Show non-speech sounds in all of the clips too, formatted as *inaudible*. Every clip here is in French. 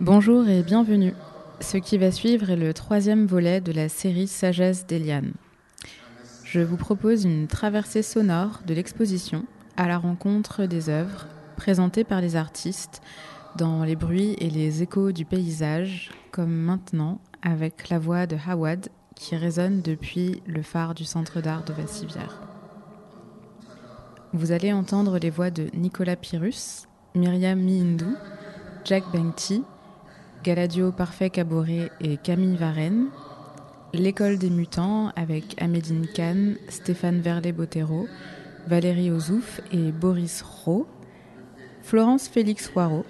Bonjour et bienvenue. Ce qui va suivre est le troisième volet de la série Sagesse d'Eliane. Je vous propose une traversée sonore de l'exposition à la rencontre des œuvres présentées par les artistes dans les bruits et les échos du paysage, comme maintenant avec la voix de Hawad qui résonne depuis le phare du centre d'art de Vassivière. Vous allez entendre les voix de Nicolas Pyrrhus, Myriam Mihindou, Jack Bengti, Galadio Parfait Caboret et Camille Varenne, L'école des mutants avec Amédine Kahn, Stéphane Verlet-Botero, Valérie Ozouf et Boris Rowe, Florence Félix Waro,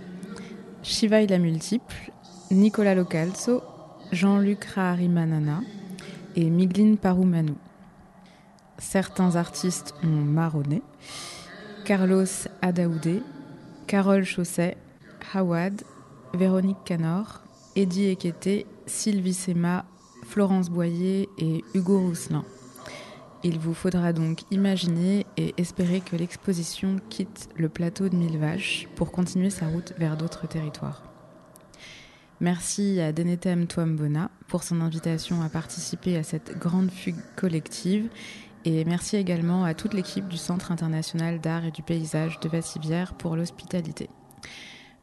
Shivaï la Multiple, Nicolas Localzo, Jean-Luc Raharimanana et Migline Paroumanou. Certains artistes ont marronné. Carlos Adaoudé, Carole Chausset, Hawad, Véronique Canor, Eddie Ekete, Sylvie Sema, Florence Boyer et Hugo Rousselin. Il vous faudra donc imaginer et espérer que l'exposition quitte le plateau de Mille Vaches pour continuer sa route vers d'autres territoires. Merci à Denetem Twambona pour son invitation à participer à cette grande fugue collective et merci également à toute l'équipe du Centre international d'art et du paysage de Vassivière pour l'hospitalité.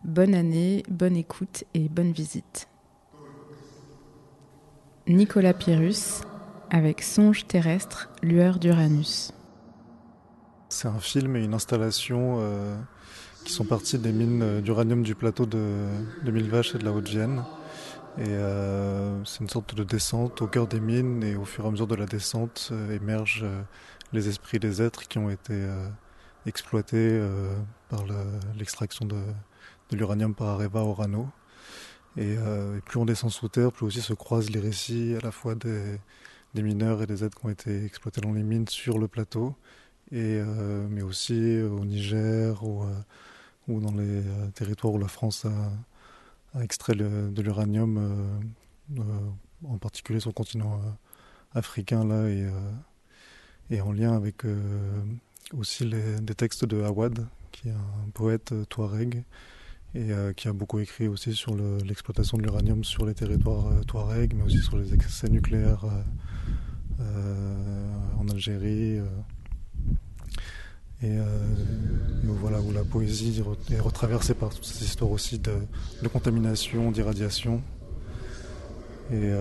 Bonne année, bonne écoute et bonne visite. Nicolas Pyrrhus avec Songe terrestre, lueur d'Uranus. C'est un film et une installation euh, qui sont partis des mines euh, d'uranium du plateau de, de Millevaches et de la Haute-Vienne. Et euh, c'est une sorte de descente au cœur des mines et au fur et à mesure de la descente émergent les esprits des êtres qui ont été exploités par l'extraction de, l'uranium par Areva Orano. Et, et, plus on descend sous terre, plus aussi se croisent les récits à la fois des, mineurs et des aides qui ont été exploités dans les mines sur le plateau, et, euh, mais aussi au Niger ou, euh, ou dans les euh, territoires où la France a, extrait de l'uranium, en particulier sur le continent africain là, et, et en lien avec aussi les, des textes de Awad, qui est un poète touareg et euh, qui a beaucoup écrit aussi sur l'exploitation de l'uranium sur les territoires euh, touareg, mais aussi sur les excès nucléaires euh, en Algérie. Et, voilà, où la poésie est retraversée par toutes ces histoires aussi de, de contamination, d'irradiation. Et,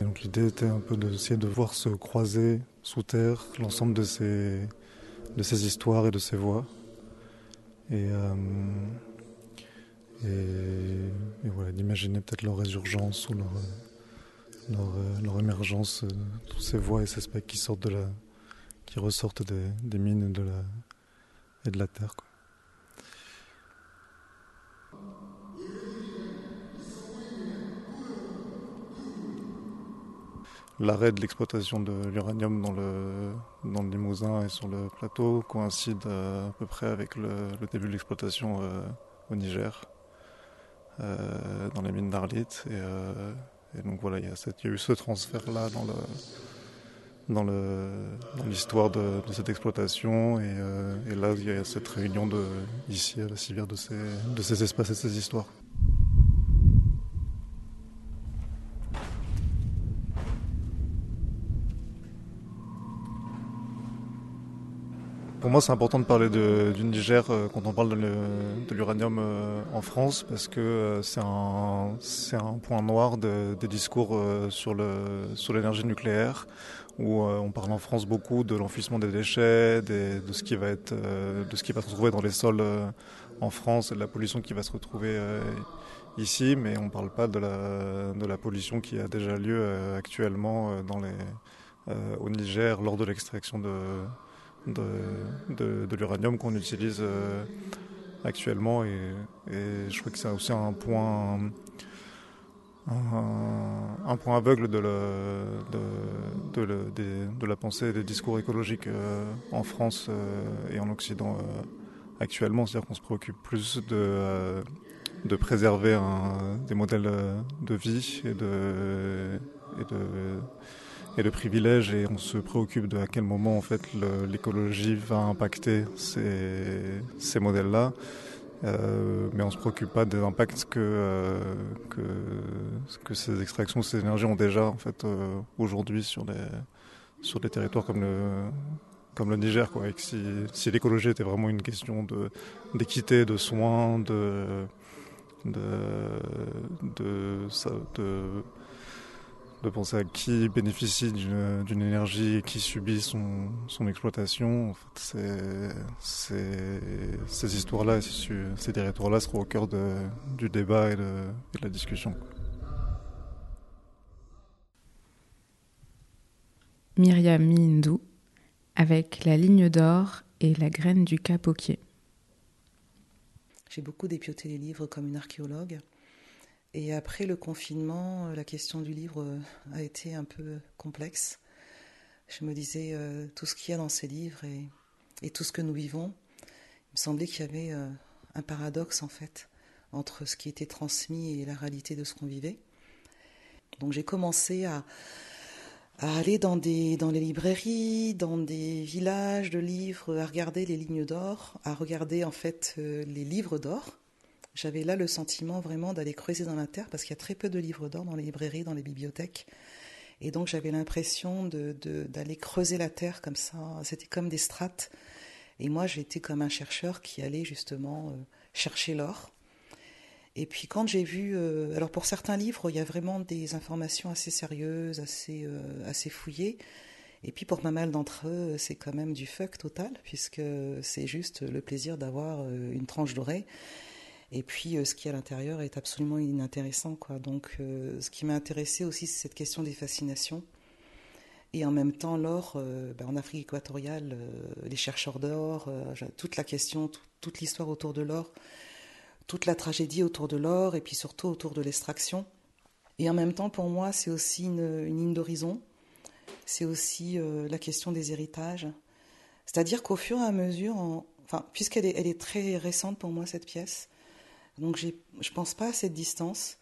donc l'idée était un peu d'essayer de voir se croiser sous terre l'ensemble de ces, de ces histoires et de ces voix. Et, et, voilà, d'imaginer peut-être leur résurgence ou leur, leur, émergence, euh, tous ces voix et ces specs qui sortent de la, qui ressortent des, des mines et de la, et de la terre. L'arrêt de l'exploitation de l'uranium dans le, dans le Limousin et sur le plateau coïncide à, peu près avec le, début de l'exploitation euh, au Niger. Euh, dans les mines d'Arlit. Euh, et, donc voilà, il y, a eu ce transfert-là dans l'histoire de, cette exploitation et, euh, là il y a cette réunion de, ici à la civière de ces, de ces espaces et ces histoires. Pour moi, c'est important de parler du Niger euh, quand on parle de l'uranium euh, en France parce que euh, c'est un, point noir des discours sur l'énergie nucléaire où on parle en France beaucoup de l'enfouissement des déchets, de, ce qui va être, de ce qui va se retrouver dans les sols en France et de la pollution qui va se retrouver ici, mais on ne parle pas de la, de pollution qui a déjà lieu actuellement au Niger lors de l'extraction de de, l'uranium qu'on utilise euh, actuellement. Et, je crois que c'est aussi un point, un, point aveugle de, la pensée et des discours écologiques euh, en France euh, et en Occident actuellement. C'est-à-dire qu'on se préoccupe plus de préserver des modèles de vie et de et de privilèges et on se préoccupe de à quel moment en fait l'écologie va impacter ces, ces modèles-là. mais on ne se préoccupe pas des impacts que, que, que, ces extractions, ces énergies ont déjà en fait aujourd'hui sur les, sur des territoires comme le, comme le Niger. Quoi, et si, si l'écologie était vraiment une question d'équité, de, soins, de, de, de, de, de, penser à qui bénéficie d'une énergie et qui subit son, son exploitation, en fait, ces histoires-là, ces territoires-là seront au cœur de, du débat et de, et de la discussion. Myriam Mindou avec la ligne d'or et la graine du capoquier. J'ai beaucoup dépioté les livres comme une archéologue. Et après le confinement, la question du livre a été un peu complexe. Je me disais, euh, tout ce qu'il y a dans ces livres et, tout ce que nous vivons, il me semblait qu'il y avait euh, un paradoxe en fait entre ce qui était transmis et la réalité de ce qu'on vivait. Donc j'ai commencé à, aller dans, les librairies, dans des villages de livres, à regarder les lignes d'or, à regarder en fait euh, les livres d'or. J'avais là le sentiment vraiment d'aller creuser dans la terre parce qu'il y a très peu de livres d'or dans les librairies, dans les bibliothèques. Et donc j'avais l'impression d'aller creuser la terre comme ça. C'était comme des strates. Et moi j'étais comme un chercheur qui allait justement euh, chercher l'or. Et puis quand j'ai vu, euh, alors pour certains livres, il y a vraiment des informations assez sérieuses, assez, euh, assez fouillées. Et puis pour pas mal d'entre eux, c'est quand même du fuck total, puisque c'est juste le plaisir d'avoir une tranche dorée. Et puis ce qui est à l'intérieur est absolument inintéressant. Quoi. Donc ce qui m'a intéressé aussi, c'est cette question des fascinations. Et en même temps, l'or, ben, en Afrique équatoriale, les chercheurs d'or, toute la question, toute l'histoire autour de l'or toute la tragédie autour de l'or et puis surtout autour de l'extraction. Et en même temps, pour moi, c'est aussi une, ligne d'horizon. C'est aussi euh, la question des héritages. C'est-à-dire qu'au fur et à mesure, enfin, puisqu'elle elle est très récente pour moi, cette pièce, donc je ne pense pas à cette distance,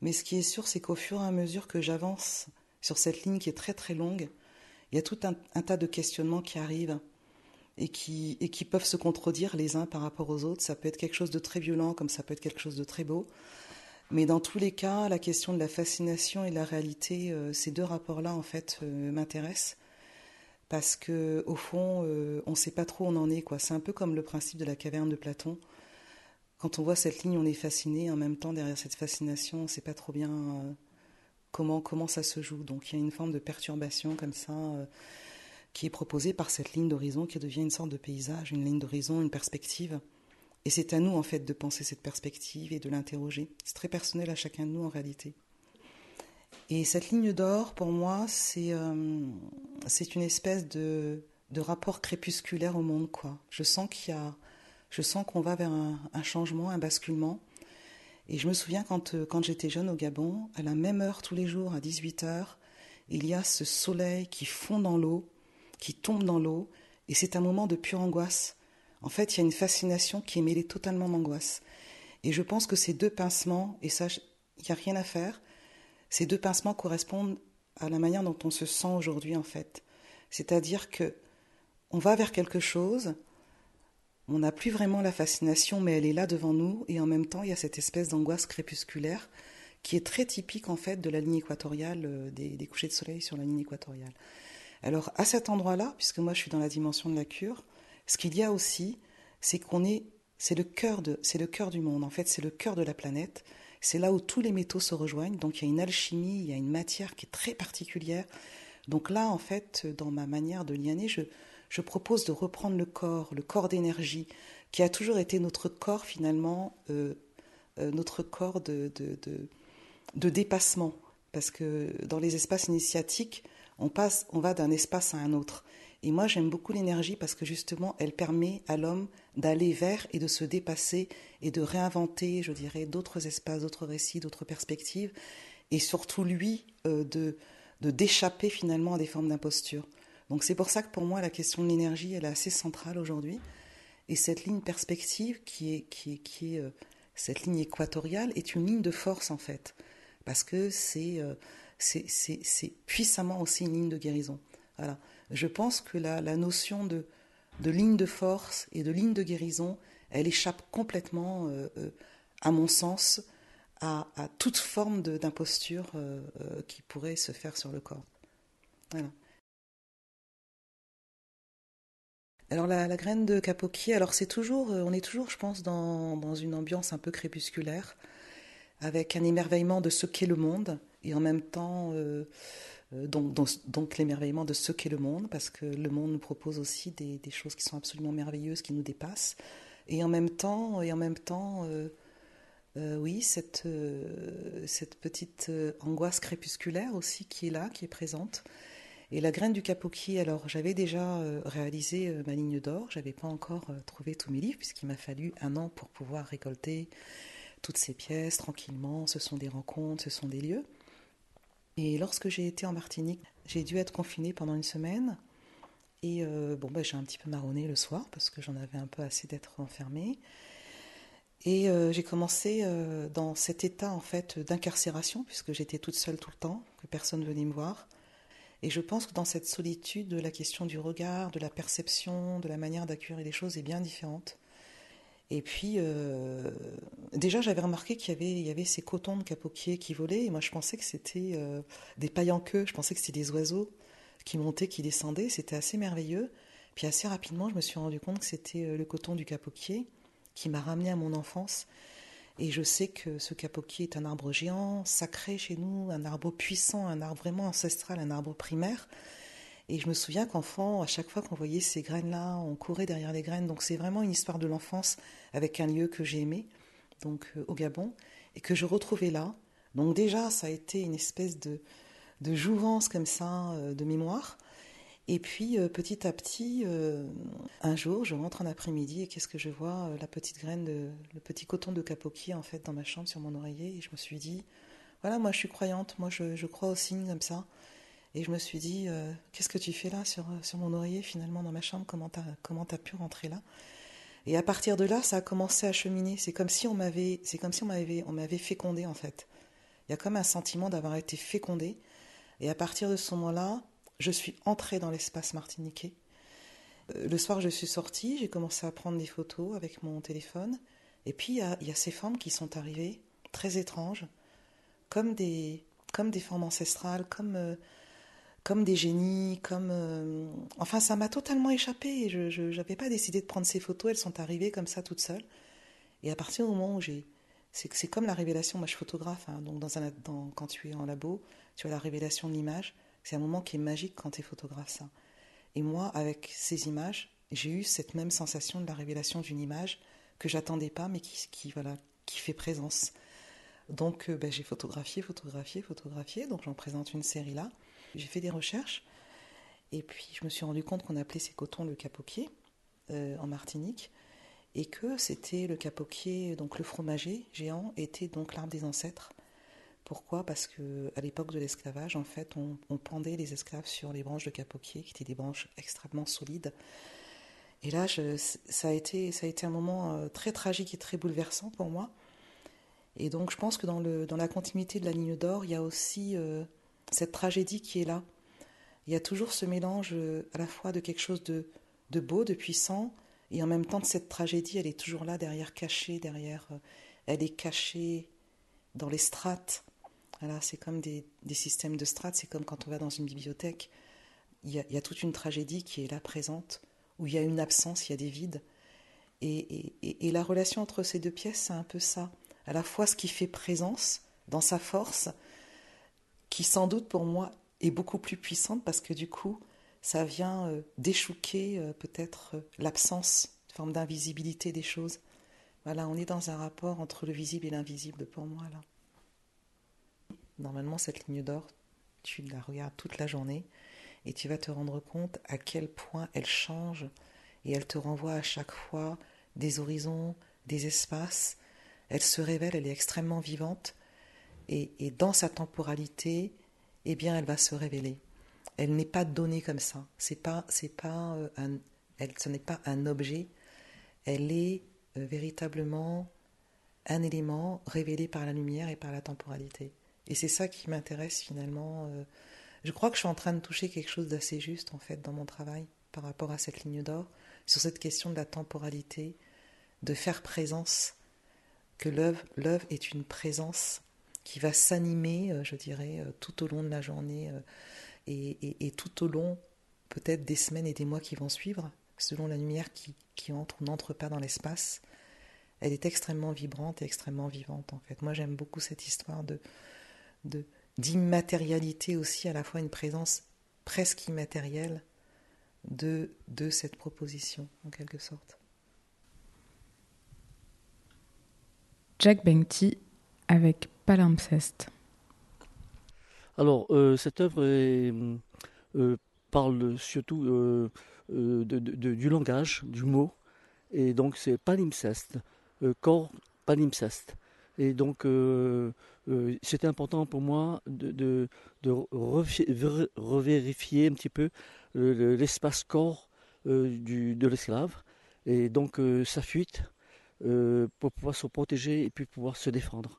mais ce qui est sûr, c'est qu'au fur et à mesure que j'avance sur cette ligne qui est très très longue, il y a tout un tas de questionnements qui arrivent et qui, peuvent se contredire les uns par rapport aux autres. Ça peut être quelque chose de très violent comme ça peut être quelque chose de très beau. Mais dans tous les cas, la question de la fascination et de la réalité, euh, ces deux rapports-là, en fait, euh, m'intéressent. Parce que, au fond, euh, on ne sait pas trop où on en est. C'est un peu comme le principe de la caverne de Platon. Quand on voit cette ligne, on est fasciné. En même temps, derrière cette fascination, on ne sait pas trop bien comment, comment ça se joue. Donc il y a une forme de perturbation comme ça qui est proposée par cette ligne d'horizon qui devient une sorte de paysage, une ligne d'horizon, une perspective. Et c'est à nous, en fait, de penser cette perspective et de l'interroger. C'est très personnel à chacun de nous, en réalité. Et cette ligne d'or, pour moi, c'est euh, une espèce de, de, rapport crépusculaire au monde, quoi. Je sens qu'il y a, je sens qu'on va vers un, changement, un basculement. Et je me souviens quand, euh, quand j'étais jeune au Gabon, à la même heure tous les jours, à 18 h il y a ce soleil qui fond dans l'eau qui tombe dans l'eau, et c'est un moment de pure angoisse. En fait, il y a une fascination qui est mêlée totalement d'angoisse. Et je pense que ces deux pincements, et ça, il n'y a rien à faire, ces deux pincements correspondent à la manière dont on se sent aujourd'hui, en fait. C'est-à-dire que on va vers quelque chose, on n'a plus vraiment la fascination, mais elle est là devant nous, et en même temps, il y a cette espèce d'angoisse crépusculaire qui est très typique, en fait, de la ligne équatoriale, euh, des, couchers de soleil sur la ligne équatoriale. Alors à cet endroit-là, puisque moi je suis dans la dimension de la cure, ce qu'il y a aussi, c'est qu'on est, c'est le cœur de, c'est le cœur du monde. En fait, c'est le cœur de la planète. C'est là où tous les métaux se rejoignent. Donc il y a une alchimie, il y a une matière qui est très particulière. Donc là, en fait, dans ma manière de lianer, je, je propose de reprendre le corps, le corps d'énergie, qui a toujours été notre corps finalement, euh, euh, notre corps de, dépassement. Parce que dans les espaces initiatiques, on passe, on va d'un espace à un autre. Et moi, j'aime beaucoup l'énergie parce que justement, elle permet à l'homme d'aller vers et de se dépasser et de réinventer, je dirais, d'autres espaces, d'autres récits, d'autres perspectives, et surtout lui euh, de d'échapper finalement à des formes d'imposture. Donc c'est pour ça que pour moi, la question de l'énergie, elle est assez centrale aujourd'hui. Et cette ligne perspective qui est qui est qui est euh, cette ligne équatoriale est une ligne de force en fait, parce que c'est euh, c'est puissamment aussi une ligne de guérison. Je pense que la, notion de, ligne de force et de ligne de guérison, elle échappe complètement, euh, à mon sens, à, toute forme d'imposture qui pourrait se faire sur le corps. Voilà. Alors la, graine de capoquier, alors c'est toujours, on est toujours, je pense, dans, une ambiance un peu crépusculaire, avec un émerveillement de ce qu'est le monde, et en même temps euh, donc, donc, l'émerveillement de ce qu'est le monde, parce que le monde nous propose aussi des, des, choses qui sont absolument merveilleuses, qui nous dépassent. Et en même temps, et en même temps euh, euh, oui, cette petite angoisse crépusculaire aussi qui est là, qui est présente. Et la graine du capoquier, alors j'avais déjà réalisé ma ligne d'or, j'avais pas encore trouvé tous mes livres, puisqu'il m'a fallu un an pour pouvoir récolter toutes ces pièces tranquillement. Ce sont des rencontres, ce sont des lieux. Et lorsque j'ai été en Martinique, j'ai dû être confinée pendant une semaine. Et euh, bon, bah, j'ai un petit peu marronné le soir parce que j'en avais un peu assez d'être enfermée. Et euh, j'ai commencé euh, dans cet état en fait d'incarcération puisque j'étais toute seule tout le temps, que personne venait me voir. Et je pense que dans cette solitude, la question du regard, de la perception, de la manière d'accueillir les choses est bien différente. Et puis, euh, déjà, j'avais remarqué qu'il y avait, ces cotons de capoquiers qui volaient. Et moi, je pensais que c'était euh, des pailles en queue. Je pensais que c'était des oiseaux qui montaient, qui descendaient. C'était assez merveilleux. Puis, assez rapidement, je me suis rendu compte que c'était euh, le coton du capoquier qui m'a ramené à mon enfance. Et je sais que ce capoquier est un arbre géant, sacré chez nous, un arbre puissant, un arbre vraiment ancestral, un arbre primaire. Et je me souviens qu'enfant, à chaque fois qu'on voyait ces graines-là, on courait derrière les graines. Donc c'est vraiment une histoire de l'enfance avec un lieu que j'ai aimé, donc euh, au Gabon, et que je retrouvais là. Donc déjà, ça a été une espèce de, de jouvence comme ça, euh, de mémoire. Et puis euh, petit à petit, un jour, je rentre en après-midi et qu'est-ce que je vois La petite graine, de, le petit coton de capoquier en fait dans ma chambre sur mon oreiller. Et je me suis dit, voilà, moi je suis croyante, moi je, crois aux signes comme ça. Et je me suis dit, euh, qu'est-ce que tu fais là sur, euh, sur mon oreiller finalement dans ma chambre? Comment t'as pu rentrer là? Et à partir de là, ça a commencé à cheminer. C'est comme si on m'avait, c'est comme si on m'avait, on m'avait fécondé en fait. Il y a comme un sentiment d'avoir été fécondé. Et à partir de ce moment-là, je suis entrée dans l'espace martiniquais. Euh, le soir, je suis sortie, j'ai commencé à prendre des photos avec mon téléphone. Et puis, il y a, ces formes qui sont arrivées, très étranges, comme des, comme des formes ancestrales, comme comme des génies, comme... Euh, enfin, ça m'a totalement échappé. Je n'avais pas décidé de prendre ces photos, elles sont arrivées comme ça toutes seules. Et à partir du moment où j'ai... C'est comme la révélation, moi je photographe, hein, donc dans un, quand tu es en labo, tu as la révélation de l'image. C'est un moment qui est magique quand tu es photographe, ça. Et moi, avec ces images, j'ai eu cette même sensation de la révélation d'une image que j'attendais pas, mais qui, voilà, qui fait présence. Donc euh, ben, j'ai photographié, photographié, photographié, donc j'en présente une série là. J'ai fait des recherches et puis je me suis rendu compte qu'on appelait ces cotons le capoquier euh, en Martinique et que c'était le capoquier, donc le fromager géant, était donc l'arbre des ancêtres. Pourquoi? Parce que à l'époque de l'esclavage, en fait, on, pendait les esclaves sur les branches de capoquier, qui étaient des branches extrêmement solides. Et là, ça, a été, ça a été un moment euh, très tragique et très bouleversant pour moi. Et donc, je pense que dans, le, dans la continuité de la ligne d'or, il y a aussi euh, cette tragédie qui est là. Il y a toujours ce mélange euh, à la fois de quelque chose de, de beau, de puissant, et en même temps de cette tragédie, elle est toujours là, derrière, cachée, derrière. Elle est cachée dans les strates. C'est comme des, systèmes de strates, c'est comme quand on va dans une bibliothèque. Il y, a, toute une tragédie qui est là présente, où il y a une absence, il y a des vides. Et, et, et la relation entre ces deux pièces, c'est un peu ça. À la fois ce qui fait présence dans sa force, qui sans doute pour moi est beaucoup plus puissante parce que du coup, ça vient euh, déchouquer euh, peut-être euh, l'absence, une forme d'invisibilité des choses. Voilà, on est dans un rapport entre le visible et l'invisible pour moi là. Normalement, cette ligne d'or, tu la regardes toute la journée et tu vas te rendre compte à quel point elle change et elle te renvoie à chaque fois des horizons, des espaces. Elle se révèle, elle est extrêmement vivante et, dans sa temporalité, eh bien, elle va se révéler. Elle n'est pas donnée comme ça. C'est euh, ce n'est pas un objet. Elle est euh, véritablement un élément révélé par la lumière et par la temporalité. Et c'est ça qui m'intéresse finalement. Euh. je crois que je suis en train de toucher quelque chose d'assez juste en fait dans mon travail par rapport à cette ligne d'or sur cette question de la temporalité, de faire présence, que l'œuvre est une présence qui va s'animer, je dirais, tout au long de la journée et, tout au long peut-être des semaines et des mois qui vont suivre, selon la lumière qui, qui entre ou n'entre pas dans l'espace. Elle est extrêmement vibrante et extrêmement vivante en fait. Moi j'aime beaucoup cette histoire de, de d'immatérialité aussi, à la fois une présence presque immatérielle de, de cette proposition en quelque sorte. Jack Benty avec Palimpseste. Alors, euh, cette œuvre euh, parle surtout euh, du langage, du mot, et donc c'est palimpseste, corps palimpseste. Et donc, c'était important pour moi de, revérifier un petit peu l'espace corps de l'esclave, et donc sa fuite, pour pouvoir se protéger et puis pouvoir se défendre.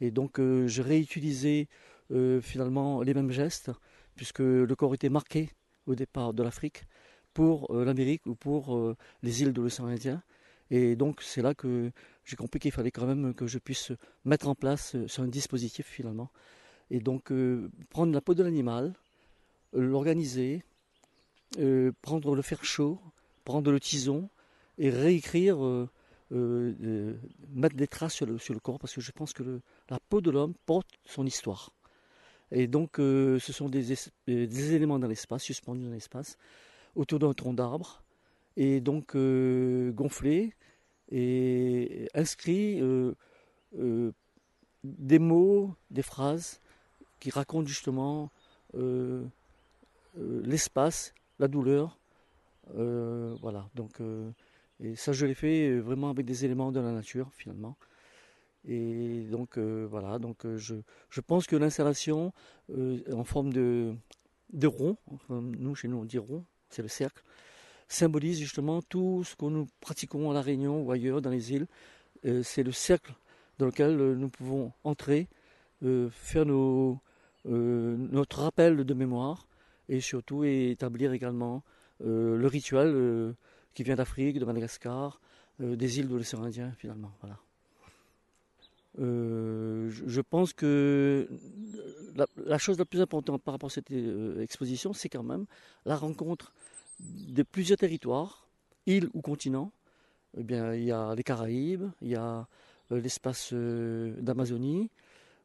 Et donc, j'ai réutilisé euh, finalement les mêmes gestes, puisque le corps était marqué au départ de l'Afrique pour euh, l'Amérique ou pour euh, les îles de l'océan Indien. Et donc c'est là que j'ai compris qu'il fallait quand même que je puisse mettre en place sur un dispositif finalement. Et donc prendre la peau de l'animal, l'organiser, prendre le fer chaud, prendre le tison et réécrire, mettre des traces sur le, sur le, corps parce que je pense que la peau de l'homme porte son histoire. Et donc, euh, ce sont des, euh, des éléments dans l'espace, suspendus dans l'espace, autour d'un tronc d'arbre, et donc euh, gonflés et inscrits des mots, des phrases qui racontent justement l'espace, la douleur. voilà, donc, et ça, je l'ai fait vraiment avec des éléments de la nature, finalement. Et donc euh, voilà, donc euh, je, je, pense que l'installation euh, en forme de, de rond, nous chez nous on dit rond, c'est le cercle, symbolise justement tout ce que nous pratiquons à La Réunion ou ailleurs dans les îles. c'est le cercle dans lequel nous pouvons entrer, faire nos, notre rappel de mémoire et surtout établir également le rituel qui vient d'Afrique, de Madagascar, des îles de l'océan Indien finalement. Voilà. Euh, je pense que la, chose la plus importante par rapport à cette euh, exposition, c'est quand même la rencontre de plusieurs territoires, îles ou continents. Eh bien, il y a les Caraïbes, il y a euh, l'espace d'Amazonie,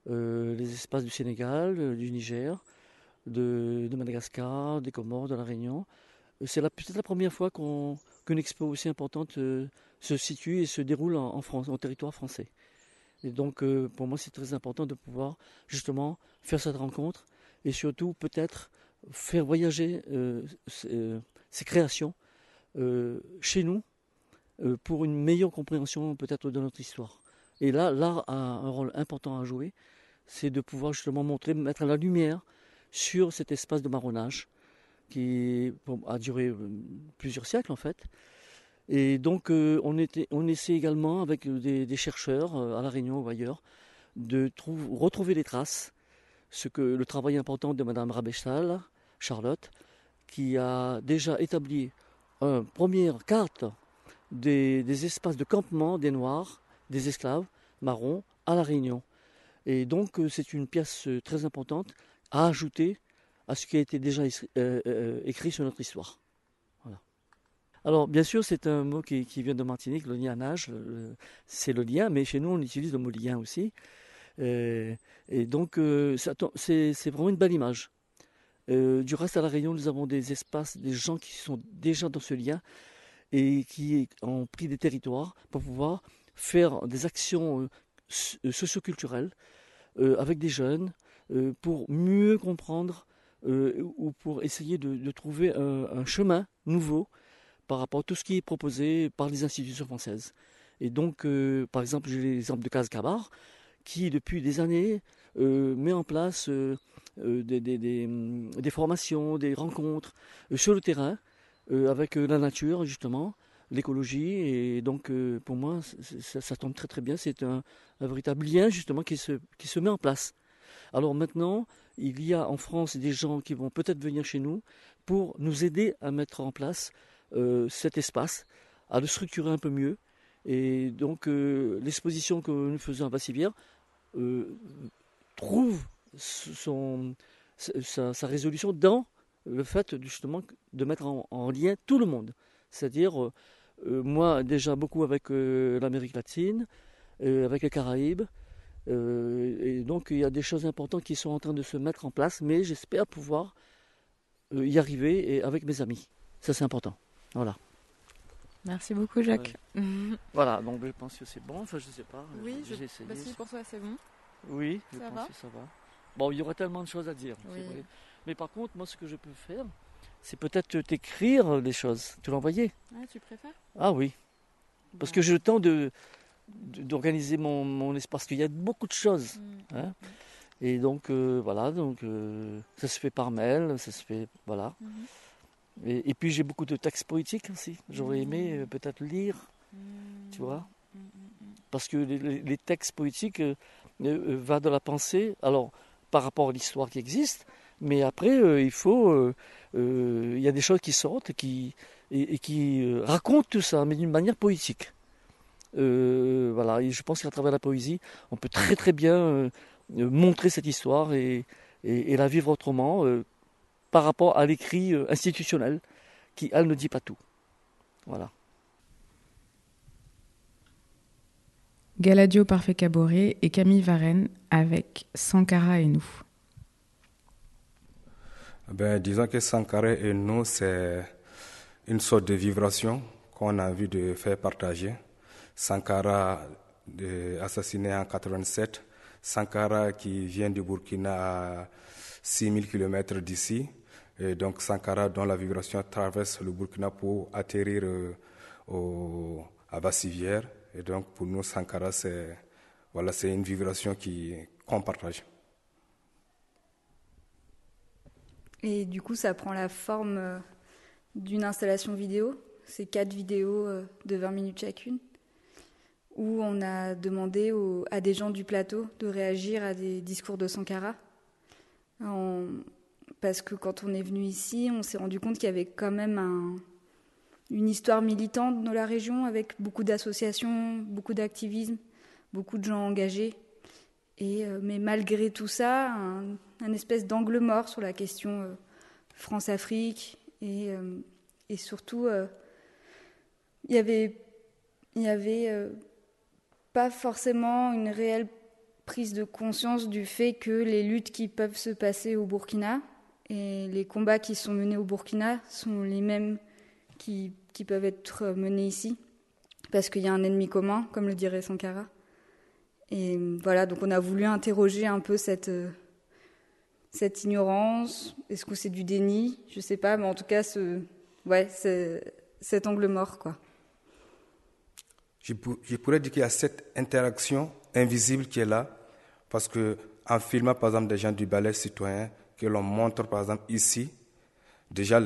les espaces du Sénégal, du Niger, de, Madagascar, des Comores, de la Réunion. C'est peut-être la première fois qu'une expo aussi importante se situe et se déroule en, France, en territoire français. Et donc, euh, pour moi, c'est très important de pouvoir justement faire cette rencontre et surtout peut-être faire voyager euh, euh, ces, créations chez nous pour une meilleure compréhension peut-être de notre histoire. Et là, l'art a un rôle important à jouer, c'est de pouvoir justement montrer, mettre la lumière sur cet espace de marronnage qui a duré plusieurs siècles en fait, et donc euh, on, essaie également avec des, chercheurs euh, à La Réunion ou ailleurs de retrouver les traces, ce que le travail important de Madame Rabechtal, Charlotte, qui a déjà établi une première carte des, espaces de campement des Noirs, des esclaves marrons à La Réunion. Et donc euh, c'est une pièce très importante à ajouter à ce qui a été déjà écrit sur notre histoire. Alors, bien sûr, c'est un mot qui, vient de Martinique, le lianage, c'est le lien, mais chez nous, on utilise le mot lien aussi. Euh, et donc, euh, c'est vraiment une belle image. Euh, du reste, à La Réunion, nous avons des espaces, des gens qui sont déjà dans ce lien et qui ont pris des territoires pour pouvoir faire des actions socioculturelles avec des jeunes pour mieux comprendre ou pour essayer de, trouver un chemin nouveau par rapport à tout ce qui est proposé par les institutions françaises. Et donc, euh, par exemple, j'ai l'exemple de Cabar, qui depuis des années euh, met en place euh, des, formations, des rencontres sur le terrain, avec la nature, justement, l'écologie. Et donc, pour moi, ça, tombe très très bien. C'est un, véritable lien, justement, qui se, qui se met en place. Alors maintenant, il y a en France des gens qui vont peut-être venir chez nous pour nous aider à mettre en place euh, cet espace, à le structurer un peu mieux Et donc l'exposition que nous faisons à Bassivière trouve son, sa, résolution dans le fait justement de mettre en, lien tout le monde. C'est-à-dire, moi déjà beaucoup avec l'Amérique latine, avec les Caraïbes, et donc il y a des choses importantes qui sont en train de se mettre en place, mais j'espère pouvoir y arriver et avec mes amis. Ça c'est important. Voilà. Merci beaucoup Jacques. *laughs* voilà, donc je pense que c'est bon, enfin je sais pas. Oui, j'ai essayé. Bah, si pour toi c'est bon. Oui, je ça pense que ça va. Bon, il y aurait tellement de choses à dire. Mais par contre, moi ce que je peux faire, c'est peut-être t'écrire les choses. Tu l'envoyer Ah, tu préfères? Ah oui. Parce que j'ai le temps de, d'organiser mon, mon, espace, parce qu'il y a beaucoup de choses. Mm. Hein. Et donc, euh, voilà, donc, euh, ça se fait par mail, ça se fait, voilà. Mm-hmm. Et, puis, j'ai beaucoup de textes poétiques aussi. J'aurais aimé euh, peut-être lire, tu vois. Parce que les, textes poétiques vont de la pensée, alors, par rapport à l'histoire qui existe, mais après, il faut, il y a des choses qui sortent et, qui racontent tout ça, mais d'une manière poétique. Euh, voilà, et je pense qu'à travers la poésie, on peut très très bien euh, euh, montrer cette histoire et, la vivre autrement par rapport à l'écrit institutionnel qui, elle, ne dit pas tout. Voilà. Galadio Parfait Caboret et Camille Varenne avec Sankara et nous. Ben, disons que Sankara et nous, c'est une sorte de vibration qu'on a envie de faire partager. Sankara assassiné en 87, Sankara qui vient du Burkina à 6000 km d'ici. Et donc Sankara dont la vibration traverse le Burkina pour atterrir euh, à Vassivière. Et donc pour nous, Sankara, c'est voilà, une vibration qu'on partage. Et du coup, ça prend la forme euh, d'une installation vidéo. C'est quatre vidéos euh, de 20 minutes chacune où on a demandé à des gens du plateau de réagir à des discours de Sankara. parce que quand on est venu ici, on s'est rendu compte qu'il y avait quand même une histoire militante dans la région avec beaucoup d'associations, beaucoup d'activisme, beaucoup de gens engagés. Et, euh, mais malgré tout ça, un, espèce d'angle mort sur la question euh, France-Afrique. Et, euh, surtout, il y avait, il y avait pas forcément une réelle prise de conscience du fait que les luttes qui peuvent se passer au Burkina et les combats qui sont menés au Burkina sont les mêmes qui, qui peuvent être menés ici, parce qu'il y a un ennemi commun, comme le dirait Sankara. Et voilà, donc on a voulu interroger un peu cette, cette ignorance. Est-ce que c'est du déni? Je sais pas, mais en tout cas, ce, ouais, cet angle mort, quoi je, pourrais dire qu'il y a cette interaction invisible qui est là, parce que filmant par exemple des gens du ballet citoyen que l'on montre par exemple ici, déjà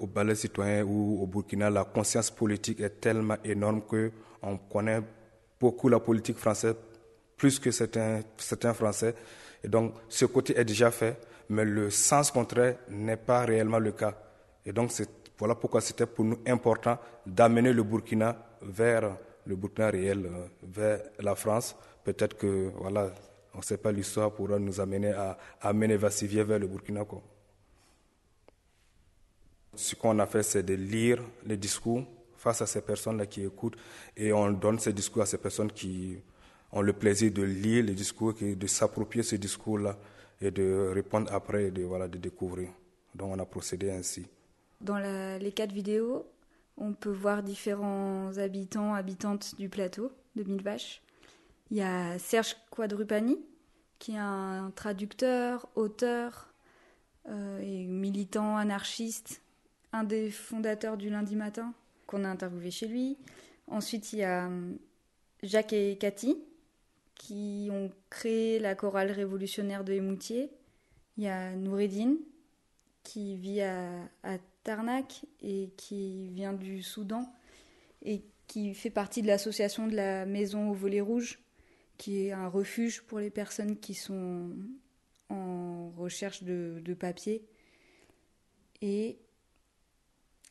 au ballet citoyen ou au Burkina, la conscience politique est tellement énorme que on connaît beaucoup la politique française plus que certains, certains Français. Et donc ce côté est déjà fait, mais le sens contraire n'est pas réellement le cas. Et donc voilà pourquoi c'était pour nous important d'amener le Burkina vers le Burkina réel euh, vers la France. Peut-être que, voilà, on ne sait pas, l'histoire pourra nous amener à, amener Vassivier vers le Burkina. Ce qu'on a fait, c'est de lire les discours face à ces personnes-là qui écoutent et on donne ces discours à ces personnes qui ont le plaisir de lire les discours, de s'approprier ces discours-là et de répondre après et de, voilà, de découvrir. Donc on a procédé ainsi. Dans les quatre vidéos, on peut voir différents habitants, habitantes du plateau de Mille Vaches. Il y a Serge Quadrupani, qui est un traducteur, auteur euh, et militant anarchiste, un des fondateurs du lundi matin, qu'on a interviewé chez lui. Ensuite, il y a hum, Jacques et Cathy, qui ont créé la chorale révolutionnaire de Émoutier. Il y a Noureddine, qui vit à, Tarnac et qui vient du Soudan et qui fait partie de l'association de la Maison au Volet Rouge, qui est un refuge pour les personnes qui sont en recherche de, papier.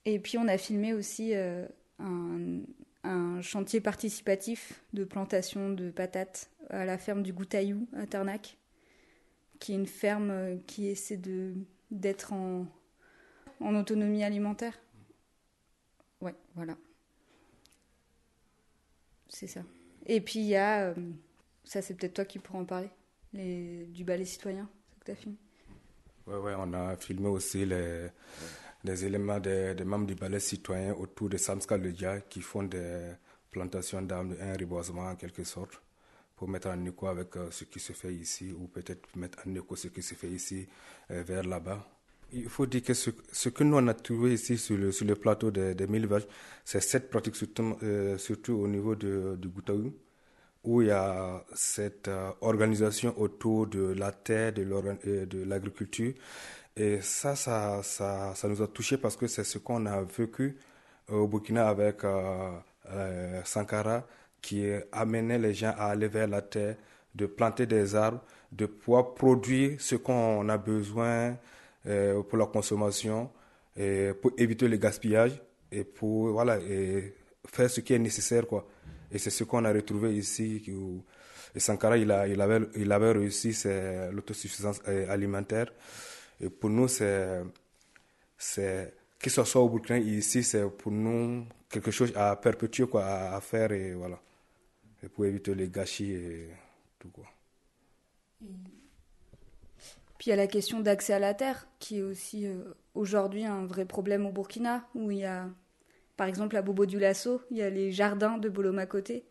Et puis on a filmé aussi euh, un, chantier participatif de plantation de patates à la ferme du Goutaillou à Tarnac, qui est une ferme qui essaie de d'être en, autonomie alimentaire. Ouais, voilà. C'est ça. Et puis il y a, euh, ça c'est peut-être toi qui pourras en parler, les, du ballet citoyen, c'est que tu as filmé. Ouais, ouais, on a filmé aussi les, des éléments des, membres du ballet citoyen autour de Samskal qui font des plantations d'arbres, un reboisement en quelque sorte, pour mettre en écho avec euh, ce qui se fait ici, ou peut-être mettre en écho ce qui se fait ici euh, vers là-bas. Il faut dire que ce, que nous on a trouvé ici sur le, plateau des de mille vaches, c'est cette pratique surtout, euh, au niveau de, du Goutaou, où il y a cette organisation autour de la terre, de l'agriculture, et ça, ça, ça, ça nous a touché parce que c'est ce qu'on a vécu au Burkina avec euh, euh, Sankara, qui amenait les gens à aller vers la terre, de planter des arbres, de pouvoir produire ce qu'on a besoin euh, pour la consommation, pour éviter le gaspillage et pour voilà, et faire ce qui est nécessaire. Quoi. Et c'est ce qu'on a retrouvé ici. et Sankara, il, a, il, avait, il avait réussi l'autosuffisance alimentaire. Et pour nous, c'est, c'est que ce soit au Burkina ici, c'est pour nous quelque chose à perpétuer, quoi, à, faire et voilà. Et pour éviter les gâchis et tout quoi. Puis il y a la question d'accès à la terre, qui est aussi euh, aujourd'hui un vrai problème au Burkina, où il y a, par exemple, à Bobo du Lasso, il y a les jardins de Boloma Côté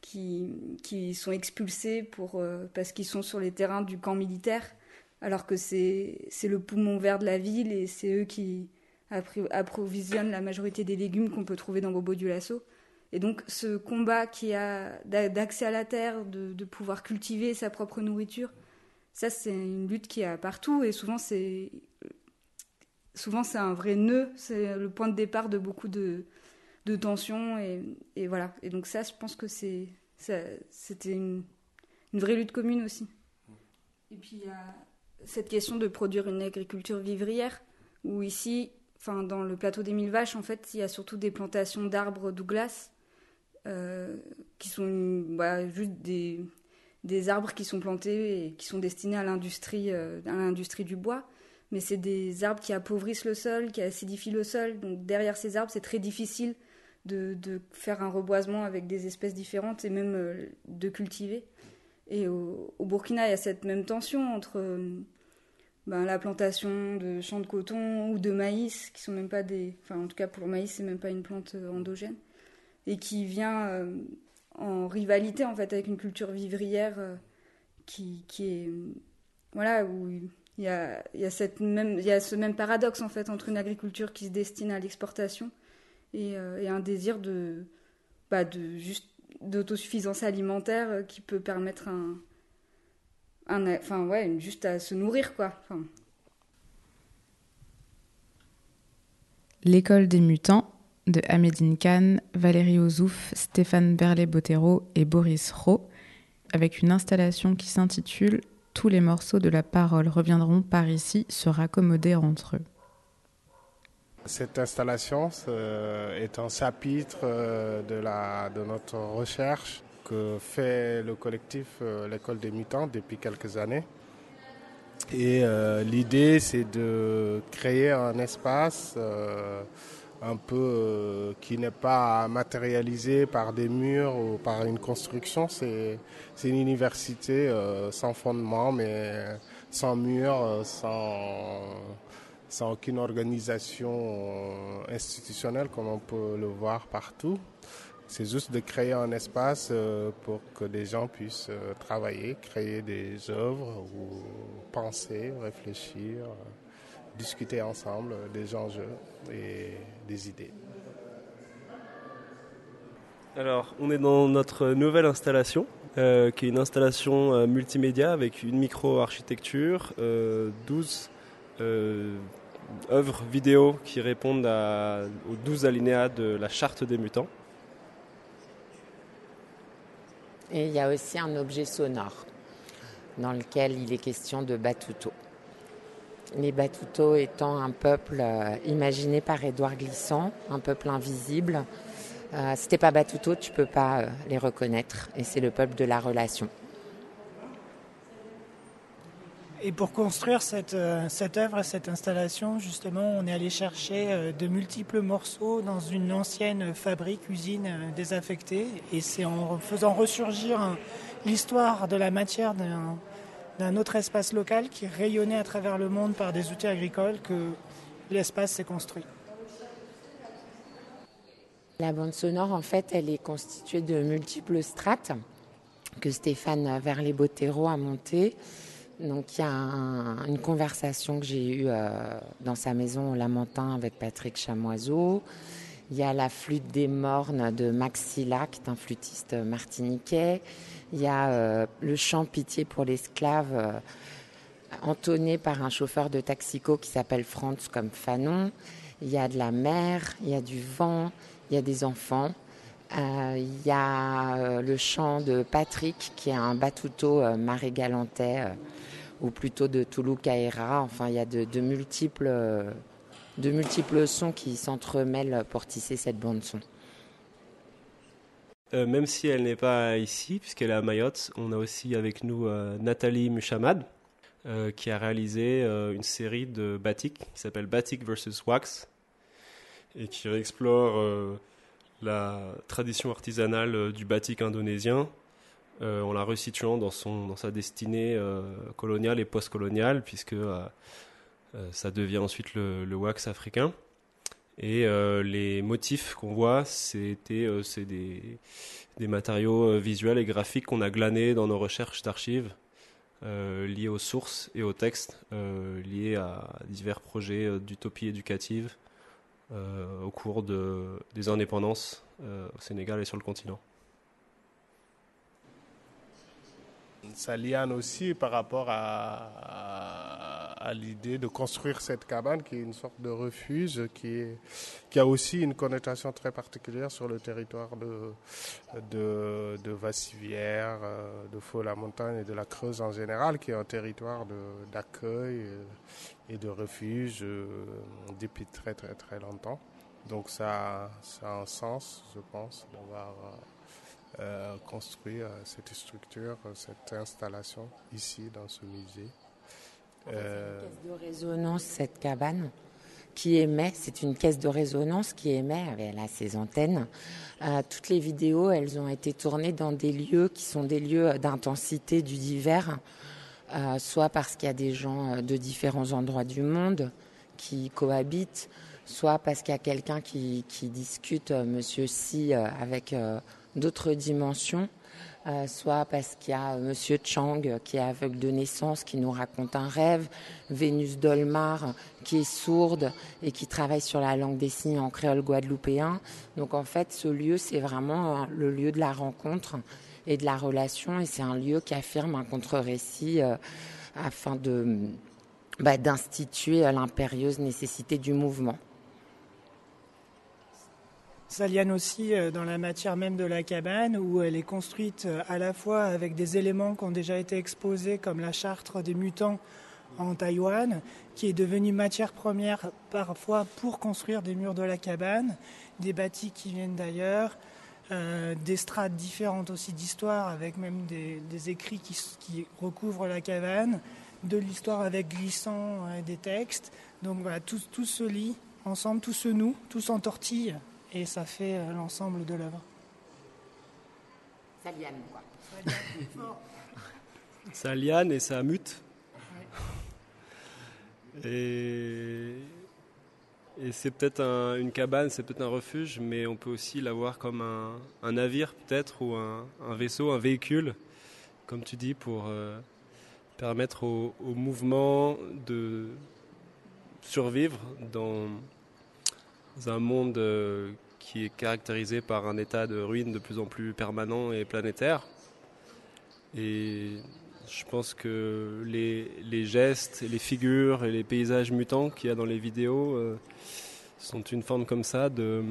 qui, qui sont expulsés pour, euh, parce qu'ils sont sur les terrains du camp militaire alors que c'est le poumon vert de la ville et c'est eux qui approvisionnent la majorité des légumes qu'on peut trouver dans Bobo du Lasso. Et donc ce combat qui a d'accès à la terre, de, pouvoir cultiver sa propre nourriture, ça c'est une lutte qui a partout et souvent c'est souvent c'est un vrai nœud, c'est le point de départ de beaucoup de, de tensions et, voilà. Et donc ça, je pense que c'est c'était une, une vraie lutte commune aussi. Et puis il y a cette question de produire une agriculture vivrière, où ici, enfin dans le plateau des mille vaches, en fait, il y a surtout des plantations d'arbres Douglas, euh, qui sont bah, juste des, des, arbres qui sont plantés et qui sont destinés à l'industrie, euh, à l'industrie du bois. Mais c'est des arbres qui appauvrissent le sol, qui acidifient le sol. Donc derrière ces arbres, c'est très difficile de, faire un reboisement avec des espèces différentes et même euh, de cultiver. Et au, Burkina, il y a cette même tension entre ben, la plantation de champs de coton ou de maïs, qui sont même pas des. Enfin, en tout cas, pour le maïs, c'est même pas une plante euh, endogène. Et qui vient euh, en rivalité, en fait, avec une culture vivrière euh, qui, qui est. Voilà, où il y a, y a ce même paradoxe, en fait, entre une agriculture qui se destine à l'exportation et, et, un désir de. Bah, de juste d'autosuffisance alimentaire qui peut permettre un enfin ouais, juste à se nourrir quoi. L'école des mutants de Hamedine Khan, Valérie Ozouf, Stéphane Berlet-Bottero et Boris Rowe, avec une installation qui s'intitule Tous les morceaux de la parole reviendront par ici se raccommoder entre eux. Cette installation est un chapitre euh, de, la, de notre recherche que fait le collectif euh, L'école des mutants depuis quelques années. Et euh, l'idée, c'est de créer un espace euh, un peu qui n'est pas matérialisé par des murs ou par une construction. C'est une université sans fondement, mais sans mur, sans, sans aucune organisation institutionnelle comme on peut le voir partout. C'est juste de créer un espace euh, pour que des gens puissent euh, travailler, créer des œuvres ou penser, réfléchir, euh, discuter ensemble des enjeux et des idées. Alors, on est dans notre nouvelle installation, qui est une installation multimédia avec une micro-architecture, 12 œuvres vidéo qui répondent aux 12 alinéas de la charte des mutants. Et il y a aussi un objet sonore dans lequel il est question de Batuto. Les Batuto étant un peuple euh, imaginé par Édouard Glissant, un peuple invisible, Euh, si t'es pas Batuto, tu peux pas euh, les reconnaître. Et c'est le peuple de la relation. Et pour construire cette, euh, œuvre, cette installation, justement, on est allé chercher euh, de multiples morceaux dans une ancienne fabrique, usine euh, désaffectée. Et c'est en faisant ressurgir hein, l'histoire de la matière d'un, d'un autre espace local qui rayonnait à travers le monde par des outils agricoles que l'espace s'est construit. La bande sonore, en fait, elle est constituée de multiples strates que Stéphane Verlet-Bottero a montées. Donc il y a un, une conversation que j'ai eue euh, dans sa maison au Lamentin avec Patrick Chamoiseau. Il y a la flûte des mornes de Max Silla, qui est un flûtiste martiniquais. Il y a euh, le chant Pitié pour l'esclave, euh, entonné par un chauffeur de taxico qui s'appelle Franz comme Fanon. Il y a de la mer, il y a du vent, il y a des enfants. Euh, il y a euh, le chant de Patrick, qui est un batuto euh, marais-galantais, euh, ou plutôt de Toulouse Caïra. Enfin, il y a de, multiples, de multiples sons qui s'entremêlent pour tisser cette bande-son. Euh, même si elle n'est pas ici, puisqu'elle est à Mayotte, on a aussi avec nous Nathalie Muchamad, euh, qui a réalisé une série de batik qui s'appelle Batik versus Wax, et qui explore la tradition artisanale euh, du batik indonésien euh, en la resituant dans, son, dans sa destinée euh, coloniale et post-coloniale, puisque ça devient ensuite le, wax africain. Et les motifs qu'on voit, c'était c'est des, des matériaux visuels et graphiques qu'on a glanés dans nos recherches d'archives euh, liés aux sources et aux textes, liés à divers projets d'utopie éducative au cours de, des indépendances euh, au Sénégal et sur le continent. Ça liane aussi par rapport à, l'idée de construire cette cabane qui est une sorte de refuge qui, a aussi une connotation très particulière sur le territoire de, de, Vassivière, euh, de Faux-la-Montagne et de la Creuse en général, qui est un territoire d'accueil et de refuge euh, depuis très très très longtemps. Donc ça, ça a un sens, je pense, d'avoir euh, euh, construit cette structure, cette installation ici dans ce musée. Euh, caisse de résonance, cette cabane, qui émet, c'est une caisse de résonance qui émet, elle a ses antennes. Euh, toutes les vidéos, elles ont été tournées dans des lieux qui sont des lieux d'intensité du divers, euh, soit parce qu'il y a des gens euh, de différents endroits du monde qui cohabitent, soit parce qu'il y a quelqu'un qui, discute, euh, Monsieur Si, avec d'autres dimensions. Soit parce qu'il y a Monsieur Chang qui est aveugle de naissance, qui nous raconte un rêve, Vénus Dolmar qui est sourde et qui travaille sur la langue des signes en créole guadeloupéen. Donc en fait, ce lieu, c'est vraiment le lieu de la rencontre et de la relation, et c'est un lieu qui affirme un contre-récit euh, afin de bah, d'instituer euh, l'impérieuse nécessité du mouvement. Ça liane aussi euh, dans la matière même de la cabane où elle est construite euh, à la fois avec des éléments qui ont déjà été exposés comme la chartre des mutants en Taïwan, qui est devenue matière première parfois pour construire des murs de la cabane, des bâtis qui viennent d'ailleurs, euh, des strates différentes aussi d'histoire avec même des, des écrits qui, recouvrent la cabane, de l'histoire avec glissant euh, des textes. Donc voilà, tout, tout se lie ensemble, tout se noue, tout s'entortille et ça fait euh, l'ensemble de l'œuvre. Ça liane, quoi. Ça liane et ça mute. Et, et c'est peut-être un- une cabane, c'est peut-être un refuge, mais on peut aussi la voir comme un, navire peut-être, ou un, vaisseau, un véhicule, comme tu dis, pour euh, permettre au, au mouvement de survivre dans un monde euh, qui est caractérisé par un état de ruine de plus en plus permanent et planétaire. Et je pense que les, gestes, les figures et les paysages mutants qu'il y a dans les vidéos euh, sont une forme comme ça de,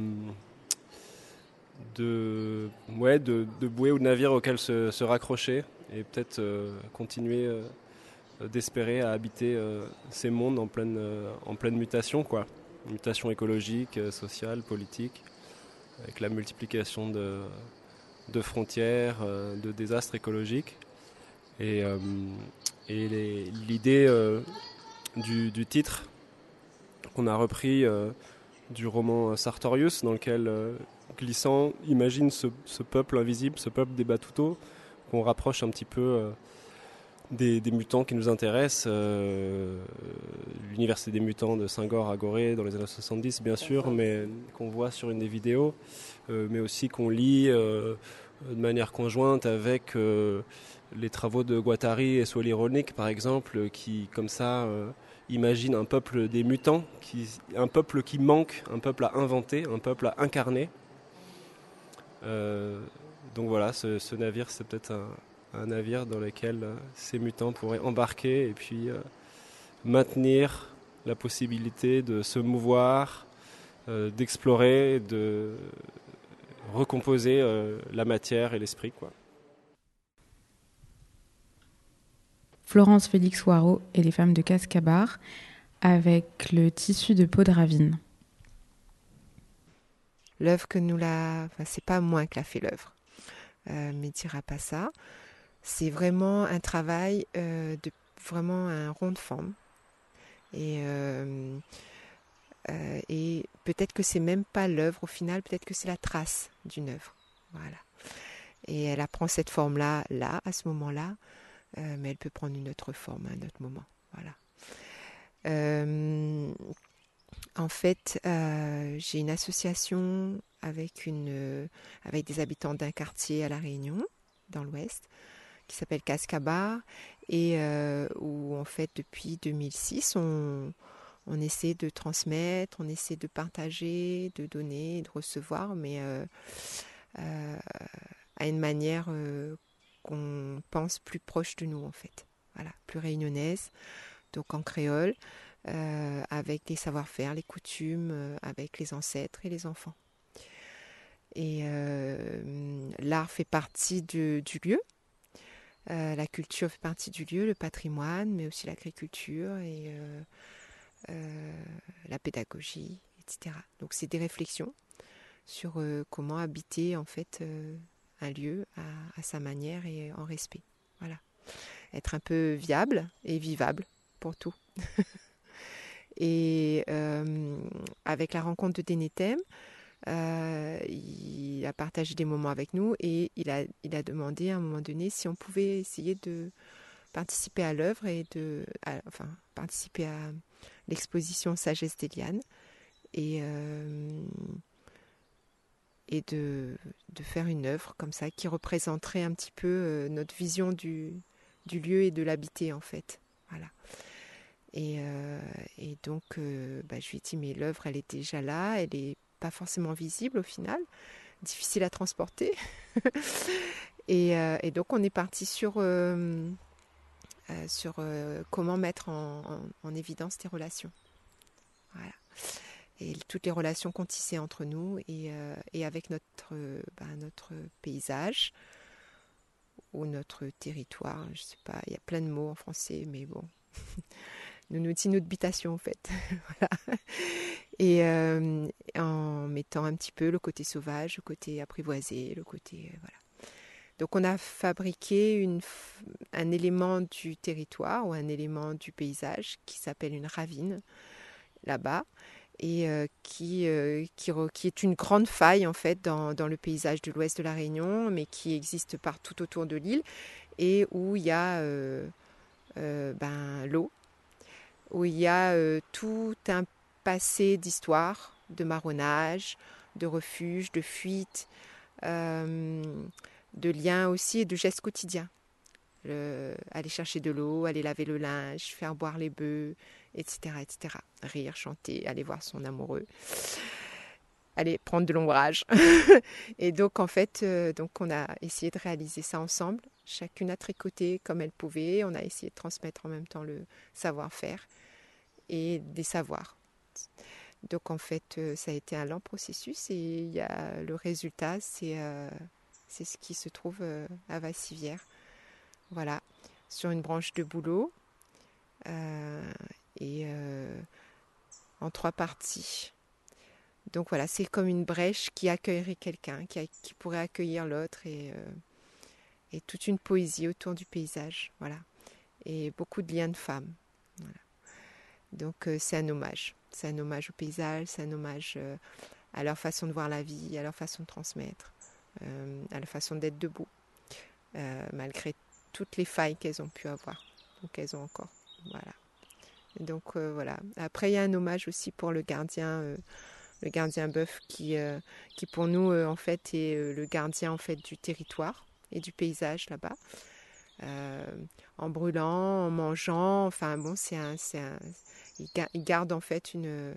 ouais, de, bouée ou de navire auquel se, raccrocher et peut-être euh, continuer euh, d'espérer à habiter ces mondes en pleine, mutation, quoi. Mutation écologique, sociale, politique. avec la multiplication de frontières, de désastres écologiques. Et, et l'idée du, du, titre qu'on a repris du roman Sartorius, dans lequel Glissant imagine ce, peuple invisible, ce peuple des Batutos, qu'on rapproche un petit peu des, mutants qui nous intéressent. Euh, l'Université des mutants de Saint-Gor à Gorée dans les années 70, bien sûr, mais qu'on voit sur une des vidéos, euh, mais aussi qu'on lit euh, de manière conjointe avec les travaux de Guattari et Solironic, par exemple, qui, comme ça, imaginent un peuple des mutants, un peuple qui manque, un peuple à inventer, un peuple à incarner. donc voilà, ce navire, c'est peut-être un, navire dans lequel euh, ces mutants pourraient embarquer et puis euh, maintenir la possibilité de se mouvoir, euh, d'explorer, de recomposer la matière et l'esprit. Florence Félix Waro et les femmes de Cascabar avec le tissu de peau de ravine. L'œuvre que nous l'a. Enfin, c'est pas moi qui l'a fait l'œuvre, mais dira pas ça. C'est vraiment un travail euh, de vraiment un rond de forme. Et, euh, euh, et peut-être que c'est même pas l'œuvre au final, peut-être que c'est la trace d'une œuvre. Voilà. Et elle apprend cette forme-là, là, à ce moment-là, mais elle peut prendre une autre forme à un autre moment. Voilà. en fait, j'ai une association avec, une, avec des habitants d'un quartier à La Réunion, dans l'Ouest, qui s'appelle Cascabar et euh, où en fait depuis 2006 on, on, essaie de transmettre, on essaie de partager, de donner, de recevoir, mais euh, euh, à une manière qu'on pense plus proche de nous en fait, voilà, plus réunionnaise, donc en créole. avec les savoir-faire, les coutumes, avec les ancêtres et les enfants. Et l'art fait partie du lieu, euh, la culture fait partie du lieu, le patrimoine, mais aussi l'agriculture et euh, euh, la pédagogie, etc. Donc c'est des réflexions sur comment habiter en fait un lieu à, sa manière et en respect. Voilà, être un peu viable et vivable pour tout. *laughs* et avec la rencontre de Dénéthème, euh, il a partagé des moments avec nous et il a, il a demandé à un moment donné si on pouvait essayer de participer à l'œuvre et de enfin participer à l'exposition Sagesse d'Eliane et, euh, et de, de, faire une œuvre comme ça qui représenterait un petit peu euh, notre vision du, du lieu et de l'habiter en fait. Voilà. Et, et donc, bah, je lui ai dit, mais l'œuvre, elle est déjà là, elle est pas forcément visible au final, difficile à transporter. *laughs* Euh, et, donc on est parti sur, euh, euh, sur comment mettre en, évidence tes relations. Voilà. Et toutes les relations qu'on tissait entre nous et, avec notre, bah, notre paysage ou notre territoire. Je sais pas, il y a plein de mots en français, mais bon. *laughs* nous nous dit notre habitation en fait. *laughs* et euh, en mettant un petit peu le côté sauvage, le côté apprivoisé, le côté euh, voilà. Donc on a fabriqué un élément du territoire ou un élément du paysage qui s'appelle une ravine là-bas et euh, qui, qui, qui, est une grande faille en fait dans, dans le paysage de l'ouest de la Réunion, mais qui existe partout autour de l'île et où il y a ben, l'eau, où il y a tout un passé d'histoire, de marronnage, de refuge, de fuite, euh, de liens aussi et de gestes quotidiens. aller chercher de l'eau, aller laver le linge, faire boire les bœufs, etc., etc. Rire, chanter, aller voir son amoureux, aller prendre de l'ombrage. *laughs* et donc en fait, euh, donc on a essayé de réaliser ça ensemble. Chacune a tricoté comme elle pouvait. On a essayé de transmettre en même temps le savoir-faire et des savoirs. Donc en fait, euh, ça a été un lent processus et y a, le résultat, c'est euh, ce qui se trouve à Vassivière. Voilà, sur une branche de boulot et en trois parties. donc voilà, c'est comme une brèche qui accueillerait quelqu'un, qui, pourrait accueillir l'autre et, et toute une poésie autour du paysage. Voilà. Et beaucoup de liens de femmes. Donc c'est un hommage. C'est un hommage au paysage, c'est un hommage à leur façon de voir la vie, à leur façon de transmettre, à leur façon d'être debout, malgré toutes les failles qu'elles ont pu avoir, ou qu'elles ont encore. Voilà. Donc voilà. Après, il y a un hommage aussi pour le gardien, le gardien bœuf qui, qui pour nous en fait est le gardien en fait du territoire et du paysage là-bas. en brûlant, en mangeant, enfin bon, c'est un, un, il, garde en fait une,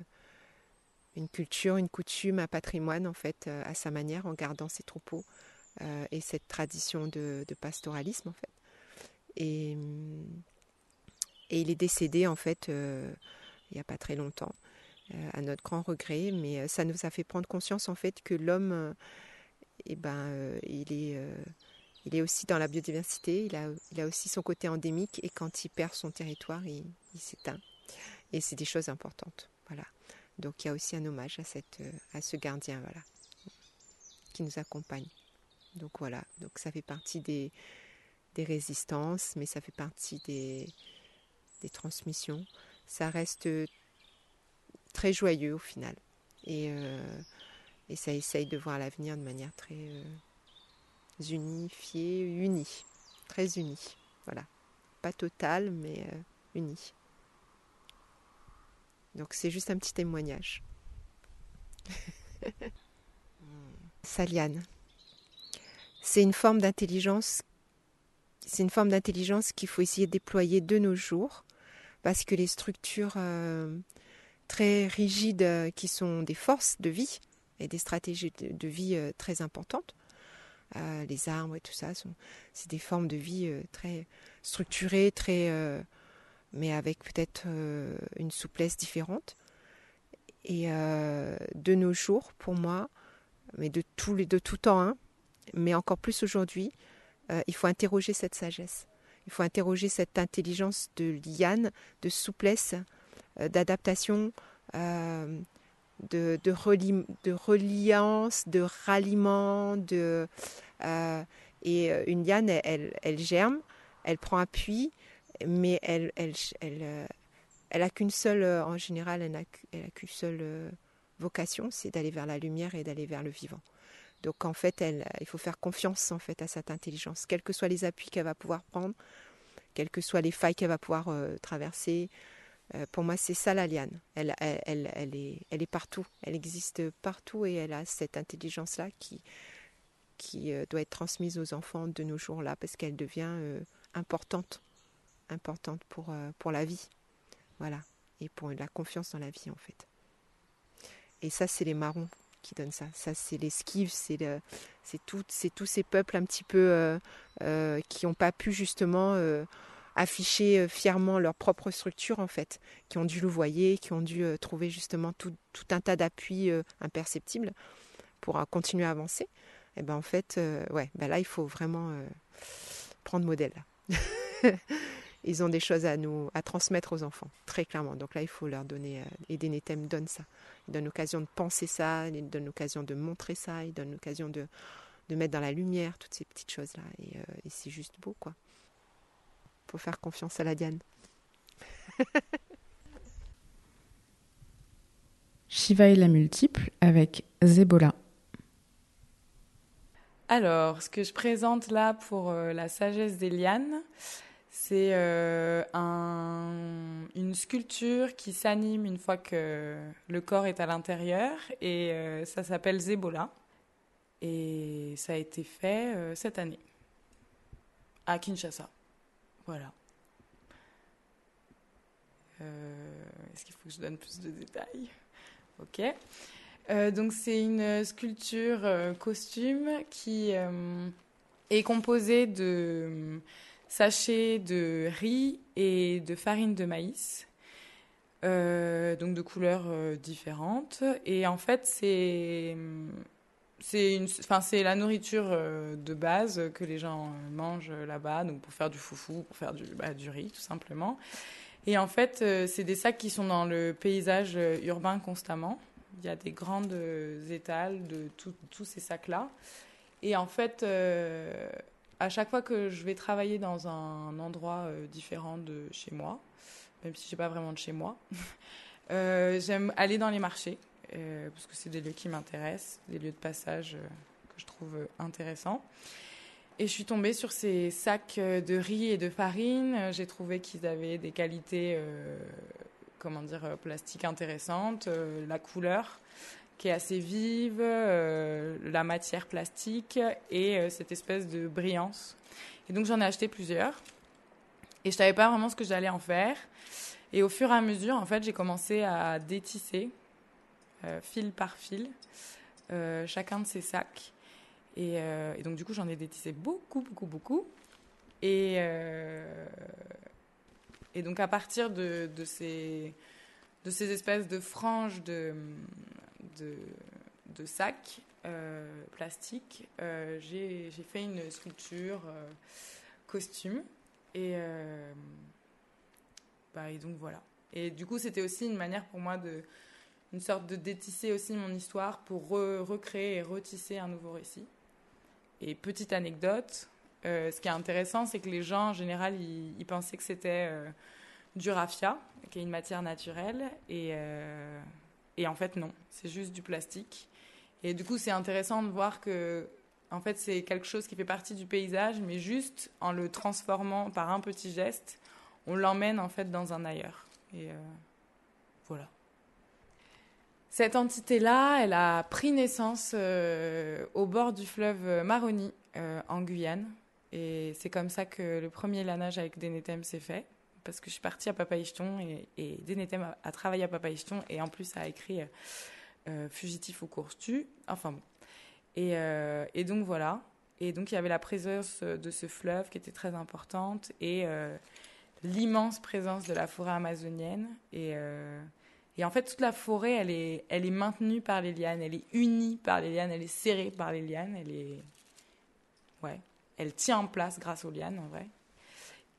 une culture, une coutume, un patrimoine en fait à sa manière en gardant ses troupeaux et cette tradition de, de, pastoralisme en fait. Et, et il est décédé en fait il n'y a pas très longtemps, à notre grand regret, mais ça nous a fait prendre conscience en fait que l'homme, eh ben, il est il est aussi dans la biodiversité, il a, il a, aussi son côté endémique et quand il perd son territoire, il, il s'éteint. Et c'est des choses importantes. Voilà. Donc il y a aussi un hommage à, cette, à ce gardien voilà, qui nous accompagne. Donc voilà, donc ça fait partie des, des résistances, mais ça fait partie des, des transmissions. Ça reste très joyeux au final. Et, euh, et ça essaye de voir l'avenir de manière très euh, unifiée, unie, très unie. Voilà. Pas totale, mais euh, unie. Donc c'est juste un petit témoignage. *laughs* Saliane. C'est une forme d'intelligence. C'est une forme d'intelligence qu'il faut essayer de déployer de nos jours, parce que les structures euh, très rigides, euh, qui sont des forces de vie et des stratégies de, vie euh, très importantes, les arbres et tout ça, c'est des formes de vie très structurées, très mais avec peut-être une souplesse différente. Et de nos jours, pour moi, mais de tout, de tout temps, hein, mais encore plus aujourd'hui, il faut interroger cette sagesse. Il faut interroger cette intelligence de liane, de souplesse, d'adaptation, de, de, reliance, de ralliement. De, et une liane, elle, germe, elle prend appui, mais elle, euh, a qu'une seule, euh, en général, elle n'a qu'une seule euh, vocation, c'est d'aller vers la lumière et d'aller vers le vivant. Donc en fait, elle, il faut faire confiance en fait à cette intelligence, quels que soient les appuis qu'elle va pouvoir prendre, quelles que soient les failles qu'elle va pouvoir traverser. pour moi, c'est ça la liane. Elle, est, partout, elle existe partout et elle a cette intelligence-là qui, doit être transmise aux enfants de nos jours-là parce qu'elle devient importante importante pour, euh, pour la vie. Voilà. Et pour la confiance dans la vie, en fait. Et ça, c'est les marrons qui donnent ça. Ça, c'est l'esquive, c'est le, c'est tous ces peuples un petit peu euh, euh, qui n'ont pas pu justement afficher fièrement leur propre structure en fait, qui ont dû le voyer, qui ont dû trouver justement tout, tout, un tas d'appuis imperceptibles pour continuer à avancer. Et ben en fait, ouais, ben là il faut vraiment prendre modèle. *laughs* ils ont des choses à nous à transmettre aux enfants, très clairement. Donc là, il faut leur donner. Euh, et Denetem donne ça. Il donne l'occasion de penser ça, il donne l'occasion de montrer ça, il donne l'occasion de, de mettre dans la lumière toutes ces petites choses-là. Et, euh, et c'est juste beau, quoi. Faut faire confiance à la Diane. *laughs* Shiva et la multiple avec Zebola. Alors, ce que je présente là pour euh, la sagesse des lianes, c'est euh, une sculpture qui s'anime une fois que le corps est à l'intérieur et euh, ça s'appelle Zebola. Et ça a été fait euh, cette année à Kinshasa. Voilà. Est-ce qu'il faut que je donne plus de détails? Ok. donc c'est une sculpture costume qui est composée de sachets de riz et de farine de maïs, euh, donc de couleurs euh, différentes. Et en fait, c'est c'est la nourriture euh, de base que les gens mangent là-bas, donc pour faire du foufou, pour faire du bah, du riz tout simplement. Et en fait, c'est des sacs qui sont dans le paysage urbain constamment. Il y a des grandes étals de tous ces sacs-là. Et en fait, à chaque fois que je vais travailler dans un endroit différent de chez moi, même si je n'ai pas vraiment de chez moi, *laughs* j'aime aller dans les marchés, parce que c'est des lieux qui m'intéressent, des lieux de passage que je trouve intéressants. Et je suis tombée sur ces sacs euh, de riz et de farine. Euh, j'ai trouvé qu'ils avaient des qualités, euh, comment dire, plastiques intéressantes, la couleur qui est assez vive, la matière plastique et cette espèce de brillance. Et donc j'en ai acheté plusieurs. Et je savais pas vraiment ce que j'allais en faire. Et au fur et à mesure, en fait, j'ai commencé à détisser, fil par fil, chacun de ces sacs. Euh, et, donc, du coup, j'en ai détissé beaucoup, beaucoup, beaucoup. Et, euh, donc, à partir de, ces, de ces espèces de franges de, de, sacs euh, plastiques, j'ai fait une sculpture costume. Et, bah, et donc, voilà. Et du coup, c'était aussi une manière pour moi de une sorte de détisser aussi mon histoire pour recréer et retisser un nouveau récit. Et petite anecdote, euh, ce qui est intéressant, c'est que les gens, en général, ils, pensaient que c'était euh, du raffia, qui est une matière naturelle. Et, euh, et en fait, non, c'est juste du plastique. Et du coup, c'est intéressant de voir que, en fait, c'est quelque chose qui fait partie du paysage, mais juste en le transformant par un petit geste, on l'emmène en fait dans un ailleurs. Et voilà. Cette entité-là, elle a pris naissance euh, au bord du fleuve Maroni, euh, en Guyane. Et c'est comme ça que le premier lanage avec Denetem s'est fait. Parce que je suis partie à Papaïcheton et, et Denetem a, travaillé à Papaïcheton et en plus a écrit euh, Fugitif au course tu. Enfin bon. Et, et, donc voilà. Et donc il y avait la présence de ce fleuve qui était très importante et l'immense présence de la forêt amazonienne. Et et en fait, toute la forêt, elle est, elle est maintenue par les lianes, elle est unie par les lianes, elle est serrée par les lianes, elle est. Ouais. Elle tient en place grâce aux lianes, en vrai.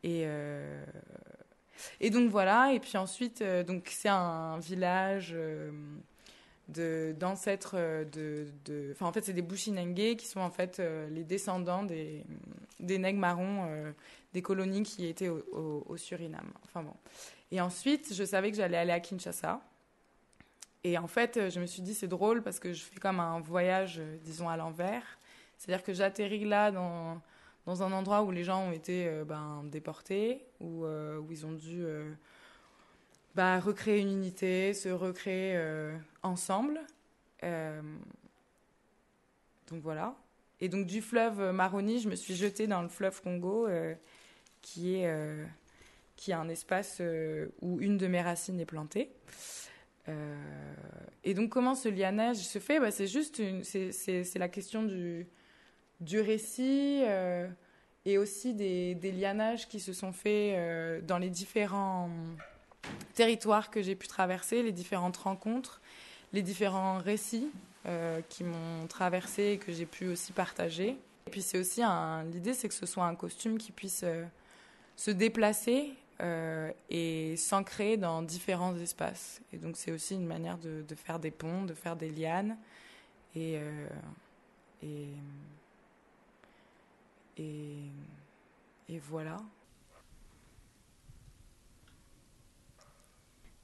Et. Euh, et donc voilà, et puis ensuite, euh, c'est un village euh, d'ancêtres de, de, enfin en fait c'est des Bushinengue qui sont en fait les descendants des des nègres marrons des colonies qui étaient au, au, au Suriname. Enfin bon. Et ensuite, je savais que j'allais aller à Kinshasa. Et en fait, je me suis dit, c'est drôle parce que je fais comme un voyage, disons, à l'envers. C'est-à-dire que j'atterris là dans, dans un endroit où les gens ont été euh, ben, déportés, où, euh, où ils ont dû euh, ben, recréer une unité, se recréer ensemble. donc voilà. Et donc du fleuve Maroni, je me suis jetée dans le fleuve Congo, qui est qui est un espace où une de mes racines est plantée. Et donc, comment ce lianage se fait? Bah, C'est juste c'est, la question du, du récit euh, et aussi des, des, lianages qui se sont faits dans les différents territoires que j'ai pu traverser, les différentes rencontres, les différents récits qui m'ont traversé et que j'ai pu aussi partager. Et puis, c'est aussi l'idée, c'est que ce soit un costume qui puisse se déplacer euh, et s'ancrer dans différents espaces. Et donc c'est aussi une manière de, de, faire des ponts, de faire des lianes. Et, euh, et, et, et, voilà.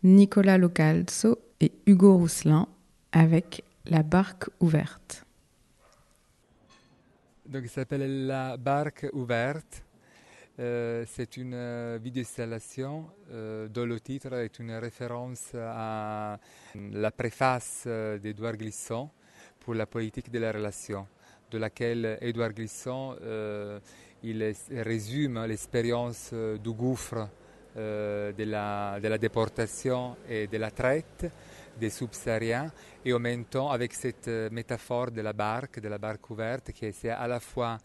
Nicolas Localzo et Hugo Rousselin avec La barque ouverte. Donc il s'appelle La barque ouverte. Euh, c'est une euh, vidéo installation euh, dont le titre est une référence à la préface d'Edouard Glisson pour la politique de la relation, de laquelle Edouard Glisson il résume l'expérience du gouffre de la, de, la, déportation et de la traite des subsahariens et en même temps avec cette métaphore de la barque, de la barque ouverte qui est à la fois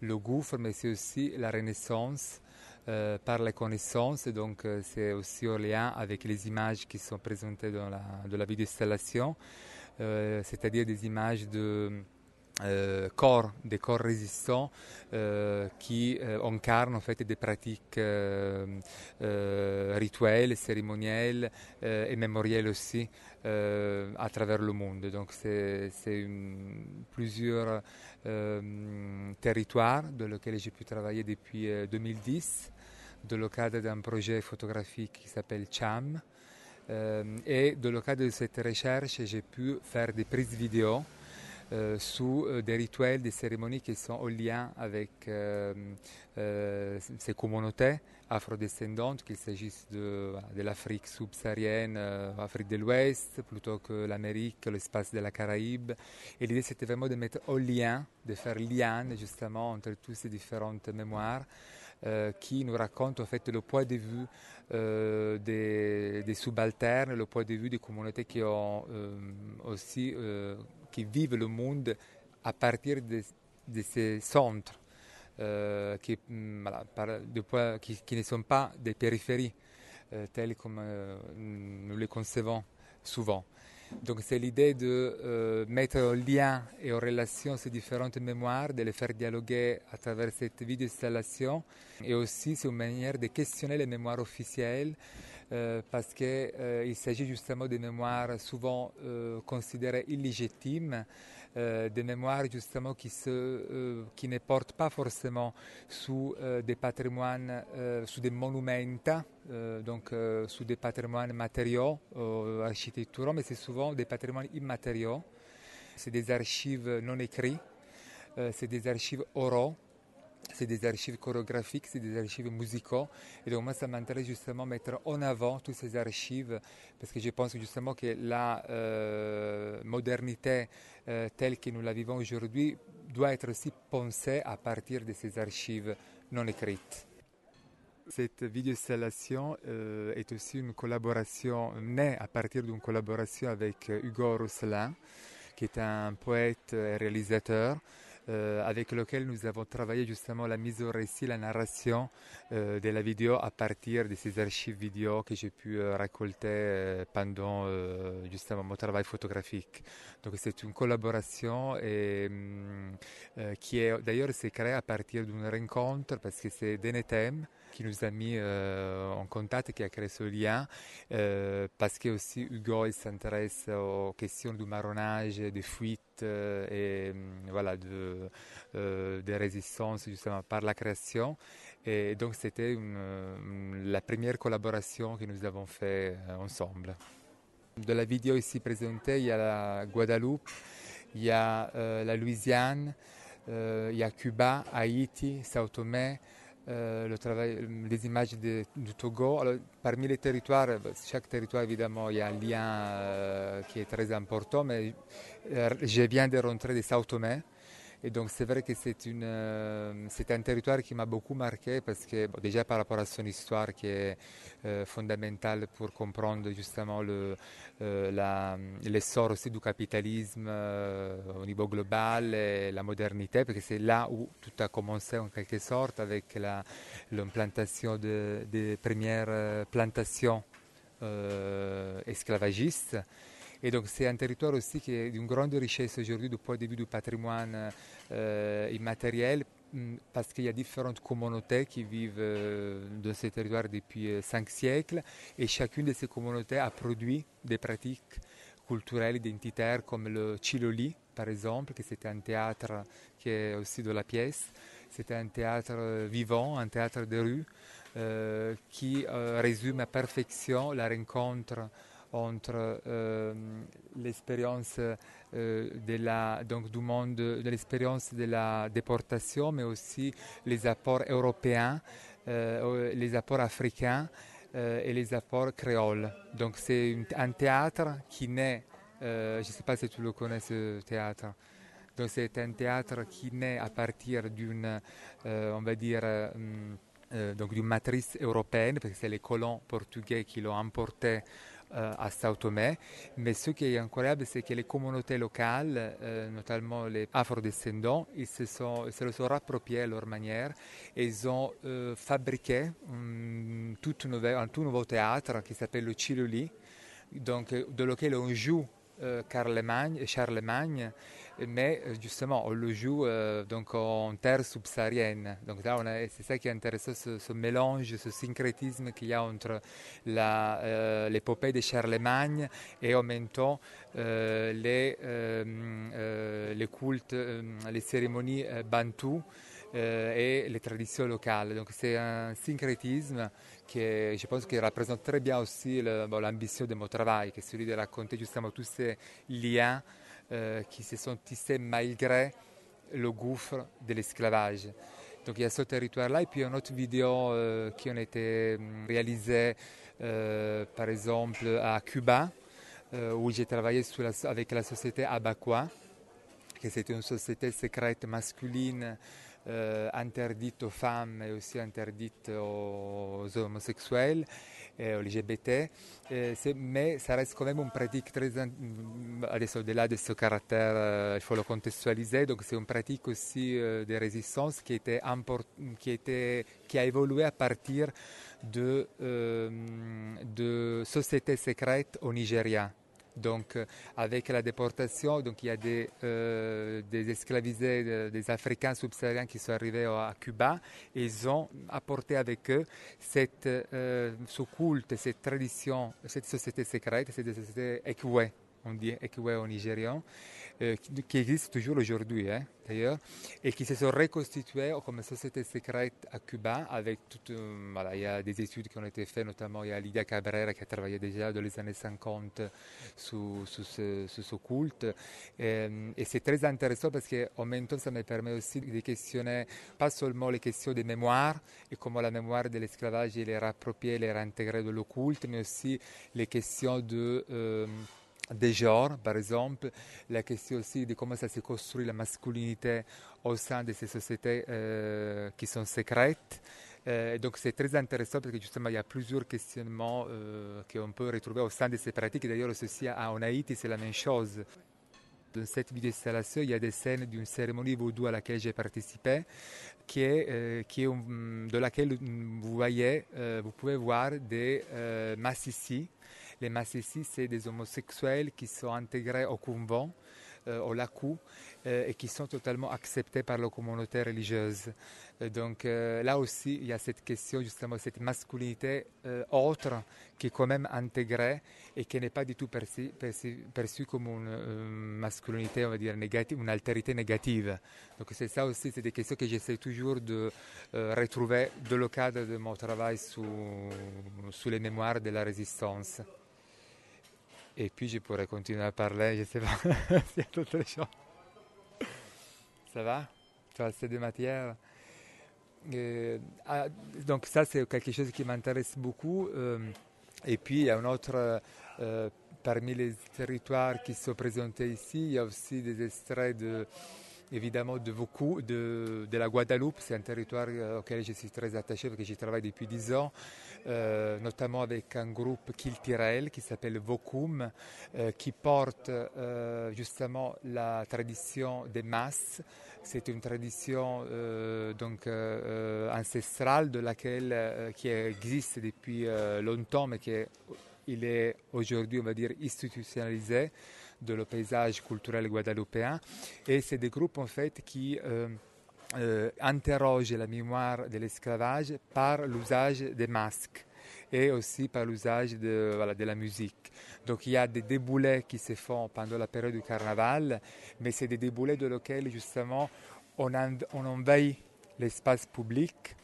le gouffre, mais c'est aussi la renaissance euh, par les connaissances. Donc, euh, c'est aussi en lien avec les images qui sont présentées dans la, la vidéo installation, euh, c'est-à-dire des images de, euh, corps, des corps résistants qui euh, incarnent en fait des pratiques rituelles, cérémonielles et mémorielles aussi à travers le monde. Donc c'est plusieurs territoires dans lesquels j'ai pu travailler depuis 2010 dans le cadre d'un projet photographique qui s'appelle CHAM. et dans le cadre de cette recherche, j'ai pu faire des prises vidéo euh, sous euh, des rituels, des cérémonies qui sont en lien avec euh, ces communautés afrodescendantes, qu'il s'agisse de, l'Afrique subsaharienne, Afrique de l'Ouest, plutôt que l'Amérique, l'espace de la Caraïbe. Et l'idée, c'était vraiment de mettre en lien, de faire lien justement entre toutes ces différentes mémoires. qui nous racontent en fait le point de vue des, subalternes, le point de vue des communautés qui ont aussi qui vivent le monde à partir de, ces centres euh, qui, mm, qui, ne sont pas des périphéries euh, telles comme euh, nous les concevons souvent. Donc c'est l'idée de euh, mettre en lien et en relation ces différentes mémoires, de les faire dialoguer à travers cette vidéo installation et aussi c'est une manière de questionner les mémoires officielles euh, parce qu'il euh, s'agit justement de mémoires souvent euh, considérées illégitimes, des mémoires justement qui, ne portent pas forcément sous des patrimoines, sous des monuments, donc sous des patrimoines matériaux, architecturaux, mais c'est souvent des patrimoines immatériaux. C'est des archives non écrites, c'est des archives oraux c'est des archives chorégraphiques, c'est des archives musicaux. Et donc moi, ça m'intéresse justement mettre en avant toutes ces archives, parce que je pense justement que la euh, modernité euh, telle que nous la vivons aujourd'hui doit être aussi pensée à partir de ces archives non écrites. Cette vidéo-installation euh, est aussi une collaboration née à partir d'une collaboration avec Hugo Rousselin, qui est un poète et réalisateur. Euh, avec lequel nous avons travaillé justement la mise au récit, la narration euh, de la vidéo à partir de ces archives vidéo que j'ai pu euh, récolter pendant justement mon travail photographique. Donc c'est une collaboration et, hum, qui est d'ailleurs créée à partir d'une rencontre parce que c'est Denetem qui nous a mis en contact, qui a créé ce lien, parce que aussi Hugo s'intéresse aux questions du marronnage, des fuites et hum, voilà de euh, de, résistance justement par la création. Et donc c'était la première collaboration que nous avons fait euh, ensemble. De la vidéo ici présentée, il y a la Guadeloupe, il y a euh, la Louisiane, il y a Cuba, Haïti, Sao Tomé, le travail, les images du Togo. Parmi les territoires, chaque territoire évidemment, il y a un lien qui est très important, mais je viens de rentrer de Sao Tomé. Et donc c'est vrai que euh, c'est un territoire qui m'a beaucoup marqué parce que déjà par rapport à son histoire qui est euh, fondamentale pour comprendre justement le, euh, l'essor aussi du capitalisme au niveau global et la modernité, parce que c'est là où tout a commencé en quelque sorte avec la, l'implantation des premières plantations esclavagistes. Et donc c'est un territoire aussi qui est d'une grande richesse aujourd'hui du point de vue du patrimoine euh, immatériel mm, parce qu'il y a différentes communautés qui vivent euh, dans ce territoire depuis euh, cinq siècles et chacune de ces communautés a produit des pratiques culturelles identitaires comme le Chiloli par exemple, qui c'était un théâtre qui est aussi de la pièce. C'était un théâtre vivant, un théâtre de rue qui résume à perfection la rencontre entre euh, l'expérience euh, de la, donc du monde, de l'expérience de la déportation, mais aussi les apports européens, euh, les apports africains et les apports créoles. Donc c'est un théâtre qui naît, je ne sais pas si tu le connais ce théâtre. Donc c'est un théâtre qui naît à partir d'une, on va dire, donc d'une matrice européenne, parce que c'est les colons portugais qui l'ont emporté euh, à Sao Tomé. Mais ce qui est incroyable, c'est que les communautés locales, euh, notamment les afrodescendants, ils se, sont, se le sont à leur manière et ils ont euh, fabriqué un tout, un nouveau théâtre qui s'appelle le Chiloli, donc, de lequel on joue Charlemagne, Charlemagne mais justement on le joue donc en terre subsaharienne. Donc là, c'est ça qui est intéressant, ce, mélange, ce syncrétisme qu'il y a entre l'épopée de Charlemagne et en même temps les, les cultes, les cérémonies bantoues. Et les traditions locales. Donc c'est un syncrétisme qui, je pense, qui représente très bien aussi l'ambition de mon travail, qui est celui de raconter justement tous ces liens euh, qui se sont tissés malgré le gouffre de l'esclavage. Donc il y a ce territoire-là et puis une autre vidéo euh, qui ont été hum, réalisées euh, par exemple à Cuba où j'ai travaillé avec la société Abaqua, qui c'était une société secrète masculine interdite aux femmes et aussi interdite aux homosexuels et LGBT, mais ça reste quand même une pratique très... Adesso, au-delà de ce caractère, il faut le contextualiser, donc c'est une pratique aussi de résistance qui, était qui, a évolué à partir de, de sociétés secrètes au Nigeria. Donc, avec la déportation, donc il y a des, euh, des esclavisés, des Africains subsahariens qui sont arrivés à Cuba. Et ils ont apporté avec eux cette, euh, ce culte, cette tradition, cette société secrète, cette société Ekwe, on dit Ekwe au nigérian, euh, qui, existe toujours aujourd'hui hein, d'ailleurs, et qui se sont reconstitués comme société secrète à Cuba avec tout, voilà, il y a des études qui ont été faites, notamment il y a Lydia Cabrera qui a travaillé déjà dans les années 50 sur, ce, ce, culte. Et, et c'est très intéressant parce qu'en même temps, ça me permet aussi de questionner pas seulement les questions de mémoire et comment la mémoire de l'esclavage est rappropriée, est réintégrée dans le culte, mais aussi les questions de... Euh, des genres, par exemple, la question aussi de comment ça se construit la masculinité au sein de ces sociétés euh, qui sont secrètes. Euh, donc c'est très intéressant parce que justement il y a plusieurs questionnements euh, qu'on peut retrouver au sein de ces pratiques. D'ailleurs aussi en Haïti c'est la même chose. Dans cette vidéo installation, il y a des scènes d'une cérémonie vaudou à laquelle j'ai participé, qui qui est de laquelle vous voyez, vous pouvez voir des massissi les Massissi, c'est des homosexuels qui sont intégrés au couvent, euh, au Lacou, euh, et qui sont totalement acceptés par la communauté religieuse. donc euh, là aussi, il y a cette question, justement, cette masculinité autre qui est quand même intégrée et qui n'est pas du tout perçue, comme une masculinité, on va dire, une altérité négative. Donc c'est ça aussi, c'est des questions que j'essaie toujours de retrouver dans le cadre de mon travail sur les mémoires de la résistance. Et puis je pourrais continuer à parler, je sais pas *laughs* s'il y a choses. Ça va? Tu as assez de matière? Ah, Donc ça c'est quelque chose qui m'intéresse beaucoup. Euh, et puis il y a un autre, euh, parmi les territoires qui sont présentés ici, il y a aussi des extraits de évidemment de beaucoup de, de la Guadeloupe. C'est un territoire euh, auquel je suis très attaché parce que j'y travaille depuis dix ans. Euh, notamment avec un groupe Kiltirel qui s'appelle Vokum, euh, qui porte euh, justement la tradition des masses. C'est une tradition donc ancestrale de laquelle qui existe depuis longtemps, mais qui est, il est aujourd'hui, on va dire, institutionnalisé de le paysage culturel guadeloupéen. Et c'est des groupes en fait qui euh, interroge la mémoire de l'esclavage par l'usage des masques et aussi par l'usage de, la musique. Donc il y a des déboulets qui se font pendant la période du carnaval, mais c'est des déboulets de lesquels justement on, envahit l'espace public.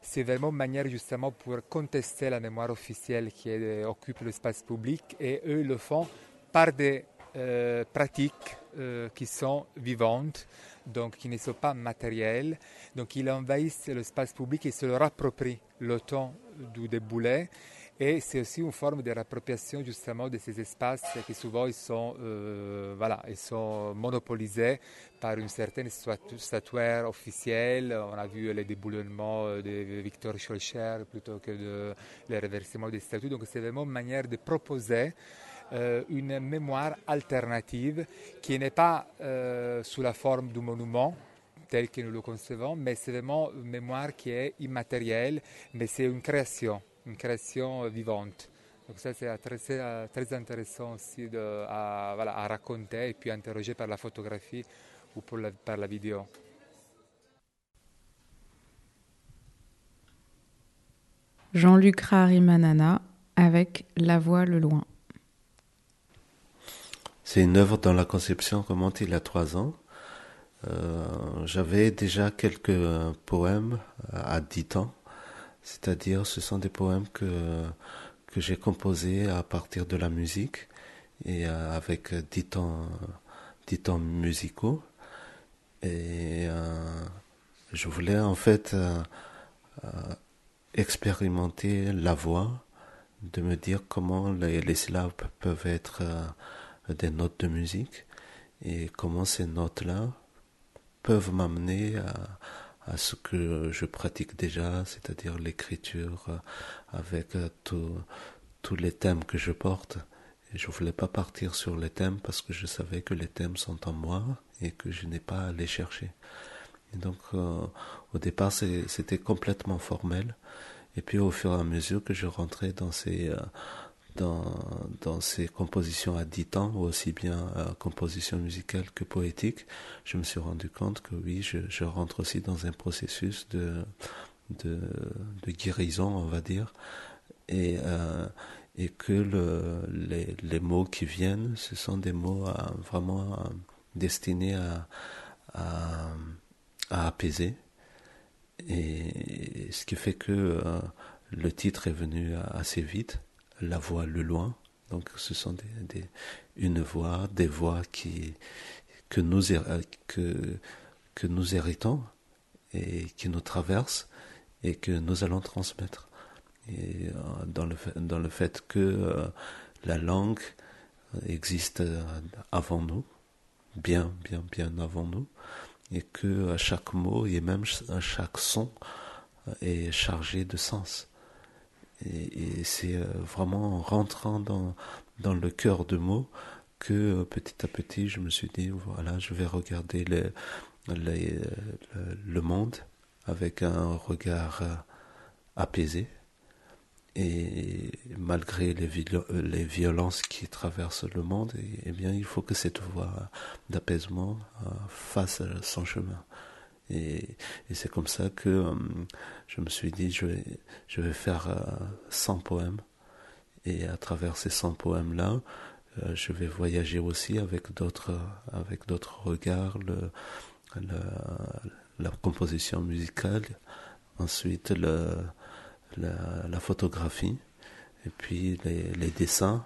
C'est vraiment une manière justement pour contester la mémoire officielle qui est, occupe l'espace public et eux le font par des euh, pratiques euh, qui sont vivantes donc qui ne sont pas matériels. Donc ils envahissent l'espace public et se leur approprient le temps du déboulet. Et c'est aussi une forme de réappropriation justement de ces espaces qui souvent sont, euh, voilà, ils sont monopolisés par une certaine statuaire officielle. On a vu les déboulements de Victor Schulcher plutôt que de, reversements des statues. Donc c'est vraiment une manière de proposer euh, une mémoire alternative qui n'est pas euh, sous la forme du monument tel que nous le concevons, mais c'est vraiment une mémoire qui est immatérielle, mais c'est une création, une création vivante. Donc ça, c'est très, très intéressant aussi à, raconter et puis interroger par la photographie ou par la vidéo. Jean-Luc Rarimanana avec La Voix le Loin. C'est une œuvre dont la conception remonte il y a trois ans. Euh, j'avais déjà quelques poèmes à dix ans, c'est-à-dire ce sont des poèmes que, que j'ai composés à partir de la musique et euh, avec dix temps, dix musicaux. Et euh, je voulais en fait expérimenter la voix, de me dire comment les, les syllabes peuvent être des notes de musique et comment ces notes-là peuvent m'amener à, ce que je pratique déjà, c'est-à-dire l'écriture euh, avec euh, tous les thèmes que je porte. Et je voulais pas partir sur les thèmes parce que je savais que les thèmes sont en moi et que je n'ai pas à les chercher. Et donc, euh, au départ, c'était complètement formel. Et puis, au fur et à mesure que je rentrais dans ces, dans, dans ces compositions à dix temps, aussi bien euh, composition musicale que poétique, je me suis rendu compte que oui, je, rentre aussi dans un processus de, guérison, on va dire, et, euh, que le, les, mots qui viennent, ce sont des mots vraiment destinés à, à, à, apaiser. Et ce qui fait que euh, le titre est venu assez vite la voix le loin. Donc ce sont des, une voix, des voix qui, que, nous, que, nous héritons et qui nous traversent et que nous allons transmettre. Et euh, dans le, dans le fait que euh, la langue existe avant nous, bien, bien, bien avant nous, et que chaque mot et même chaque son est chargé de sens. Et, c'est euh, vraiment en rentrant dans, le cœur de mots que euh, petit à petit je me suis dit voilà je vais regarder le, le monde avec un regard euh, apaisé et malgré les, les violences qui traversent le monde, eh bien, il faut que cette voie d'apaisement fasse son chemin. Et, c'est comme ça que euh, je me suis dit, je vais, je vais faire 100 euh, poèmes. Et à travers ces 100 poèmes-là, euh, je vais voyager aussi avec d'autres, avec d'autres regards, la composition musicale, ensuite le, la, photographie, et puis les, les dessins.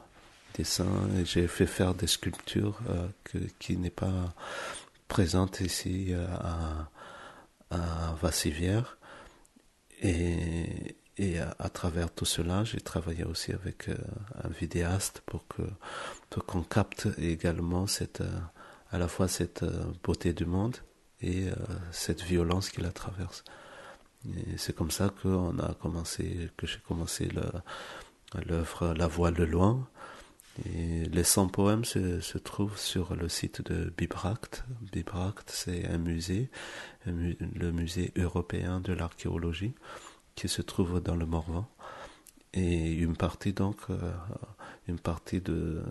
dessins j'ai fait faire des sculptures que, qui n'est pas présente ici à, à Vassivière. Et, et à, travers tout cela, j'ai travaillé aussi avec euh, un vidéaste pour que pour qu'on capte également cette euh, à la fois cette euh, beauté du monde et cette violence qui la traverse. C'est comme ça qu'on a commencé, que j'ai commencé l'œuvre La Voix de loin, et les 100 poèmes se, trouvent sur le site de Bibract. Bibract, c'est un musée, le musée européen de l'archéologie, qui se trouve dans le Morvan. Et une partie donc, euh, une partie de,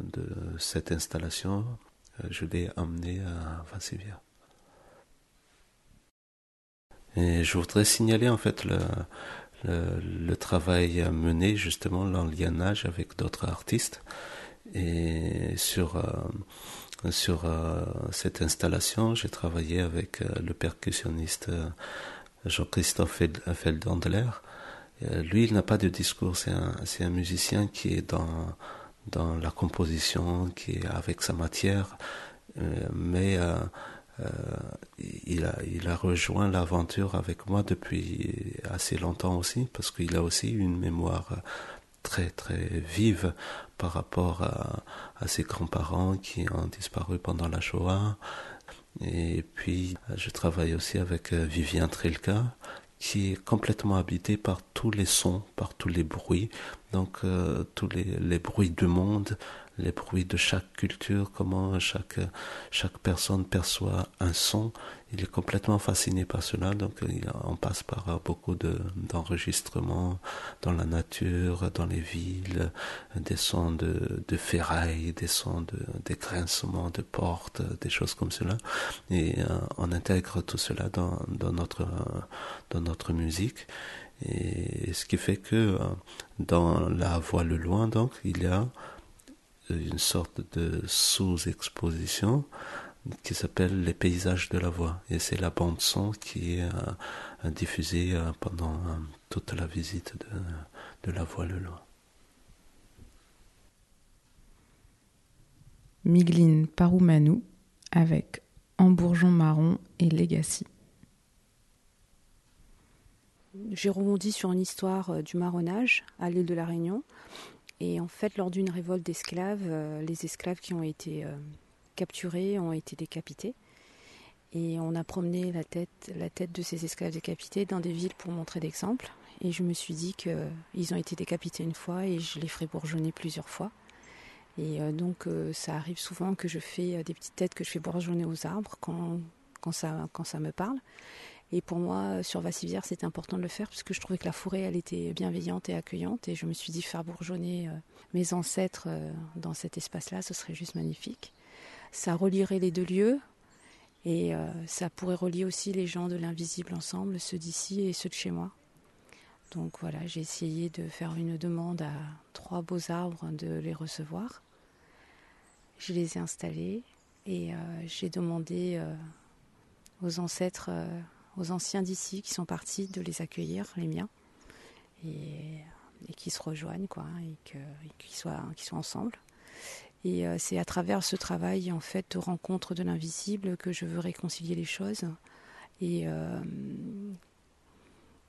cette installation, euh, je l'ai amenée à Vassivia. Et je voudrais signaler en fait le, le, travail mené justement l'enliennage avec d'autres artistes. Et sur, euh, sur euh, cette installation, j'ai travaillé avec euh, le percussionniste Jean-Christophe Feldandler. Lui, il n'a pas de discours, c'est un, musicien qui est dans, dans la composition, qui est avec sa matière, mais il, a, il a rejoint l'aventure avec moi depuis assez longtemps aussi, parce qu'il a aussi une mémoire très très vive par rapport à, ses grands-parents qui ont disparu pendant la Shoah. Et puis je travaille aussi avec euh, Vivien Trilka qui est complètement habité par tous les sons, par tous les bruits Donc tous les, les bruits du monde, les bruits de chaque culture, comment chaque, chaque personne perçoit un son. Il est complètement fasciné par cela, donc on passe par beaucoup d'enregistrements dans la nature, dans les villes, des sons de, de ferraille, des sons de des grincements de portes, des choses comme cela. Et euh, on intègre tout cela dans, dans, notre, dans notre musique. Et ce qui fait que euh, dans la voix le loin, donc, il y a une sorte de sous-exposition qui s'appelle Les paysages de la voix. Et c'est la bande son qui est euh, diffusée euh, pendant euh, toute la visite de, de la voix le loin. Migline Paroumanou avec En bourgeon marron et Legacy. J'ai rebondi sur une histoire du marronnage à l'île de la Réunion et en fait, lors d'une révolte d'esclaves, euh, les esclaves qui ont été euh, capturés ont été décapités. Et on a promené la tête, de ces esclaves décapités dans des villes pour montrer d'exemple. Et je me suis dit qu'ils ont été décapités une fois et je les ferai bourgeonner plusieurs fois. Et euh, donc ça arrive souvent que je fais des petites têtes que je fais bourgeonner aux arbres quand ça me parle. Et pour moi, sur Vassivière, c'était important de le faire parce que je trouvais que la forêt, elle était bienveillante et accueillante. Et je me suis dit, faire bourgeonner euh, mes ancêtres euh, dans cet espace-là, ce serait juste magnifique. Ça relierait les deux lieux et euh, ça pourrait relier aussi les gens de l'invisible ensemble, ceux d'ici et ceux de chez moi. Donc voilà, j'ai essayé de faire une demande à trois beaux arbres de les recevoir. Je les ai installés et j'ai demandé aux ancêtres aux anciens d'ici qui sont partis de les accueillir, les miens, et, qui se rejoignent, quoi, et qu'ils soient, soient ensemble. Et euh, c'est à travers ce travail en fait de rencontre de l'invisible que je veux réconcilier les choses et euh,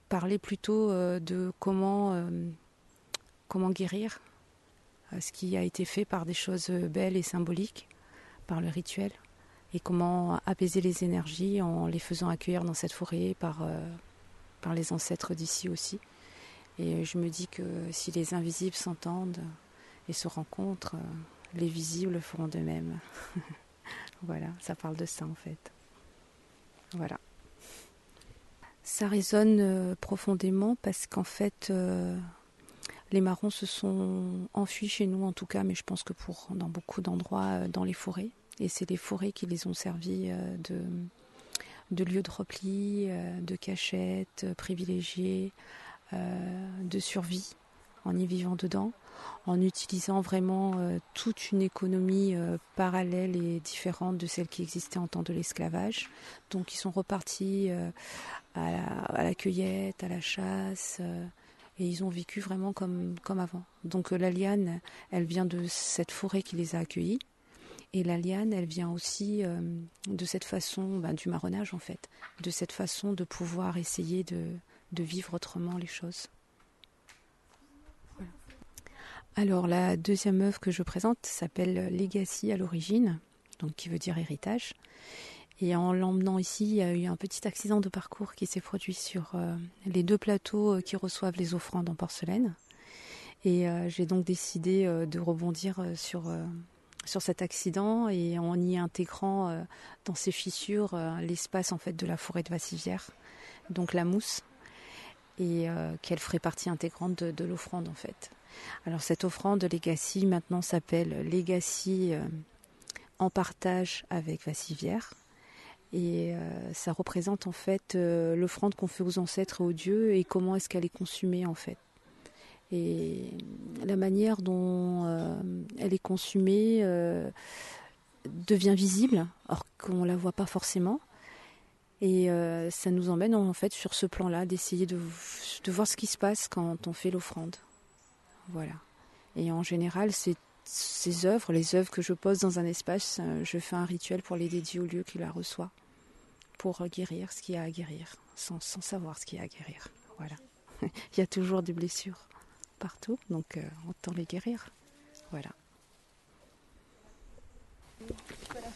parler plutôt euh, de comment, comment guérir ce qui a été fait par des choses belles et symboliques, par le rituel et comment apaiser les énergies en les faisant accueillir dans cette forêt par, euh, par les ancêtres d'ici aussi. Et je me dis que si les invisibles s'entendent et se rencontrent, les visibles feront de même. *laughs* voilà, ça parle de ça en fait. Voilà. Ça résonne euh, profondément parce qu'en fait, euh, les marrons se sont enfuis chez nous en tout cas, mais je pense que pour dans beaucoup d'endroits dans les forêts. Et c'est les forêts qui les ont servis euh, de, de lieux de repli, euh, de cachette euh, privilégiées, de survie en y vivant dedans, en utilisant vraiment toute une économie parallèle et différente de celle qui existait en temps de l'esclavage. Donc ils sont repartis à, la, cueillette, à la chasse, et ils ont vécu vraiment comme avant. Donc la liane, elle vient de cette forêt qui les a accueillis. Et la liane, elle vient aussi euh, de cette façon, ben, du marronnage en fait, de cette façon de pouvoir essayer de, vivre autrement les choses. Alors la deuxième œuvre que je présente s'appelle Legacy à l'origine, donc qui veut dire héritage. Et en l'emmenant ici, il y a eu un petit accident de parcours qui s'est produit sur euh, les deux plateaux euh, qui reçoivent les offrandes en porcelaine. Et j'ai donc décidé de rebondir sur sur cet accident et en y intégrant euh, dans ces fissures euh, l'espace en fait de la forêt de Vassivière, donc la mousse, et euh, qu'elle ferait partie intégrante de, l'offrande en fait. Alors cette offrande Legacy maintenant s'appelle Legacy en partage avec Vassivière. Et ça représente en fait l'offrande qu'on fait aux ancêtres et aux dieux et comment est-ce qu'elle est consumée en fait et la manière dont euh, elle est consumée euh, devient visible, alors qu'on ne la voit pas forcément. Et euh, ça nous emmène en fait sur ce plan-là, d'essayer de, voir ce qui se passe quand on fait l'offrande. Voilà. Et en général, ces œuvres, les œuvres que je pose dans un espace, je fais un rituel pour les dédier au lieu qui la reçoit, pour guérir ce qu'il y a à guérir, sans, sans savoir ce qu'il y a à guérir. Voilà. *laughs* Il y a toujours des blessures partout, donc euh, autant les guérir. Voilà. Voilà.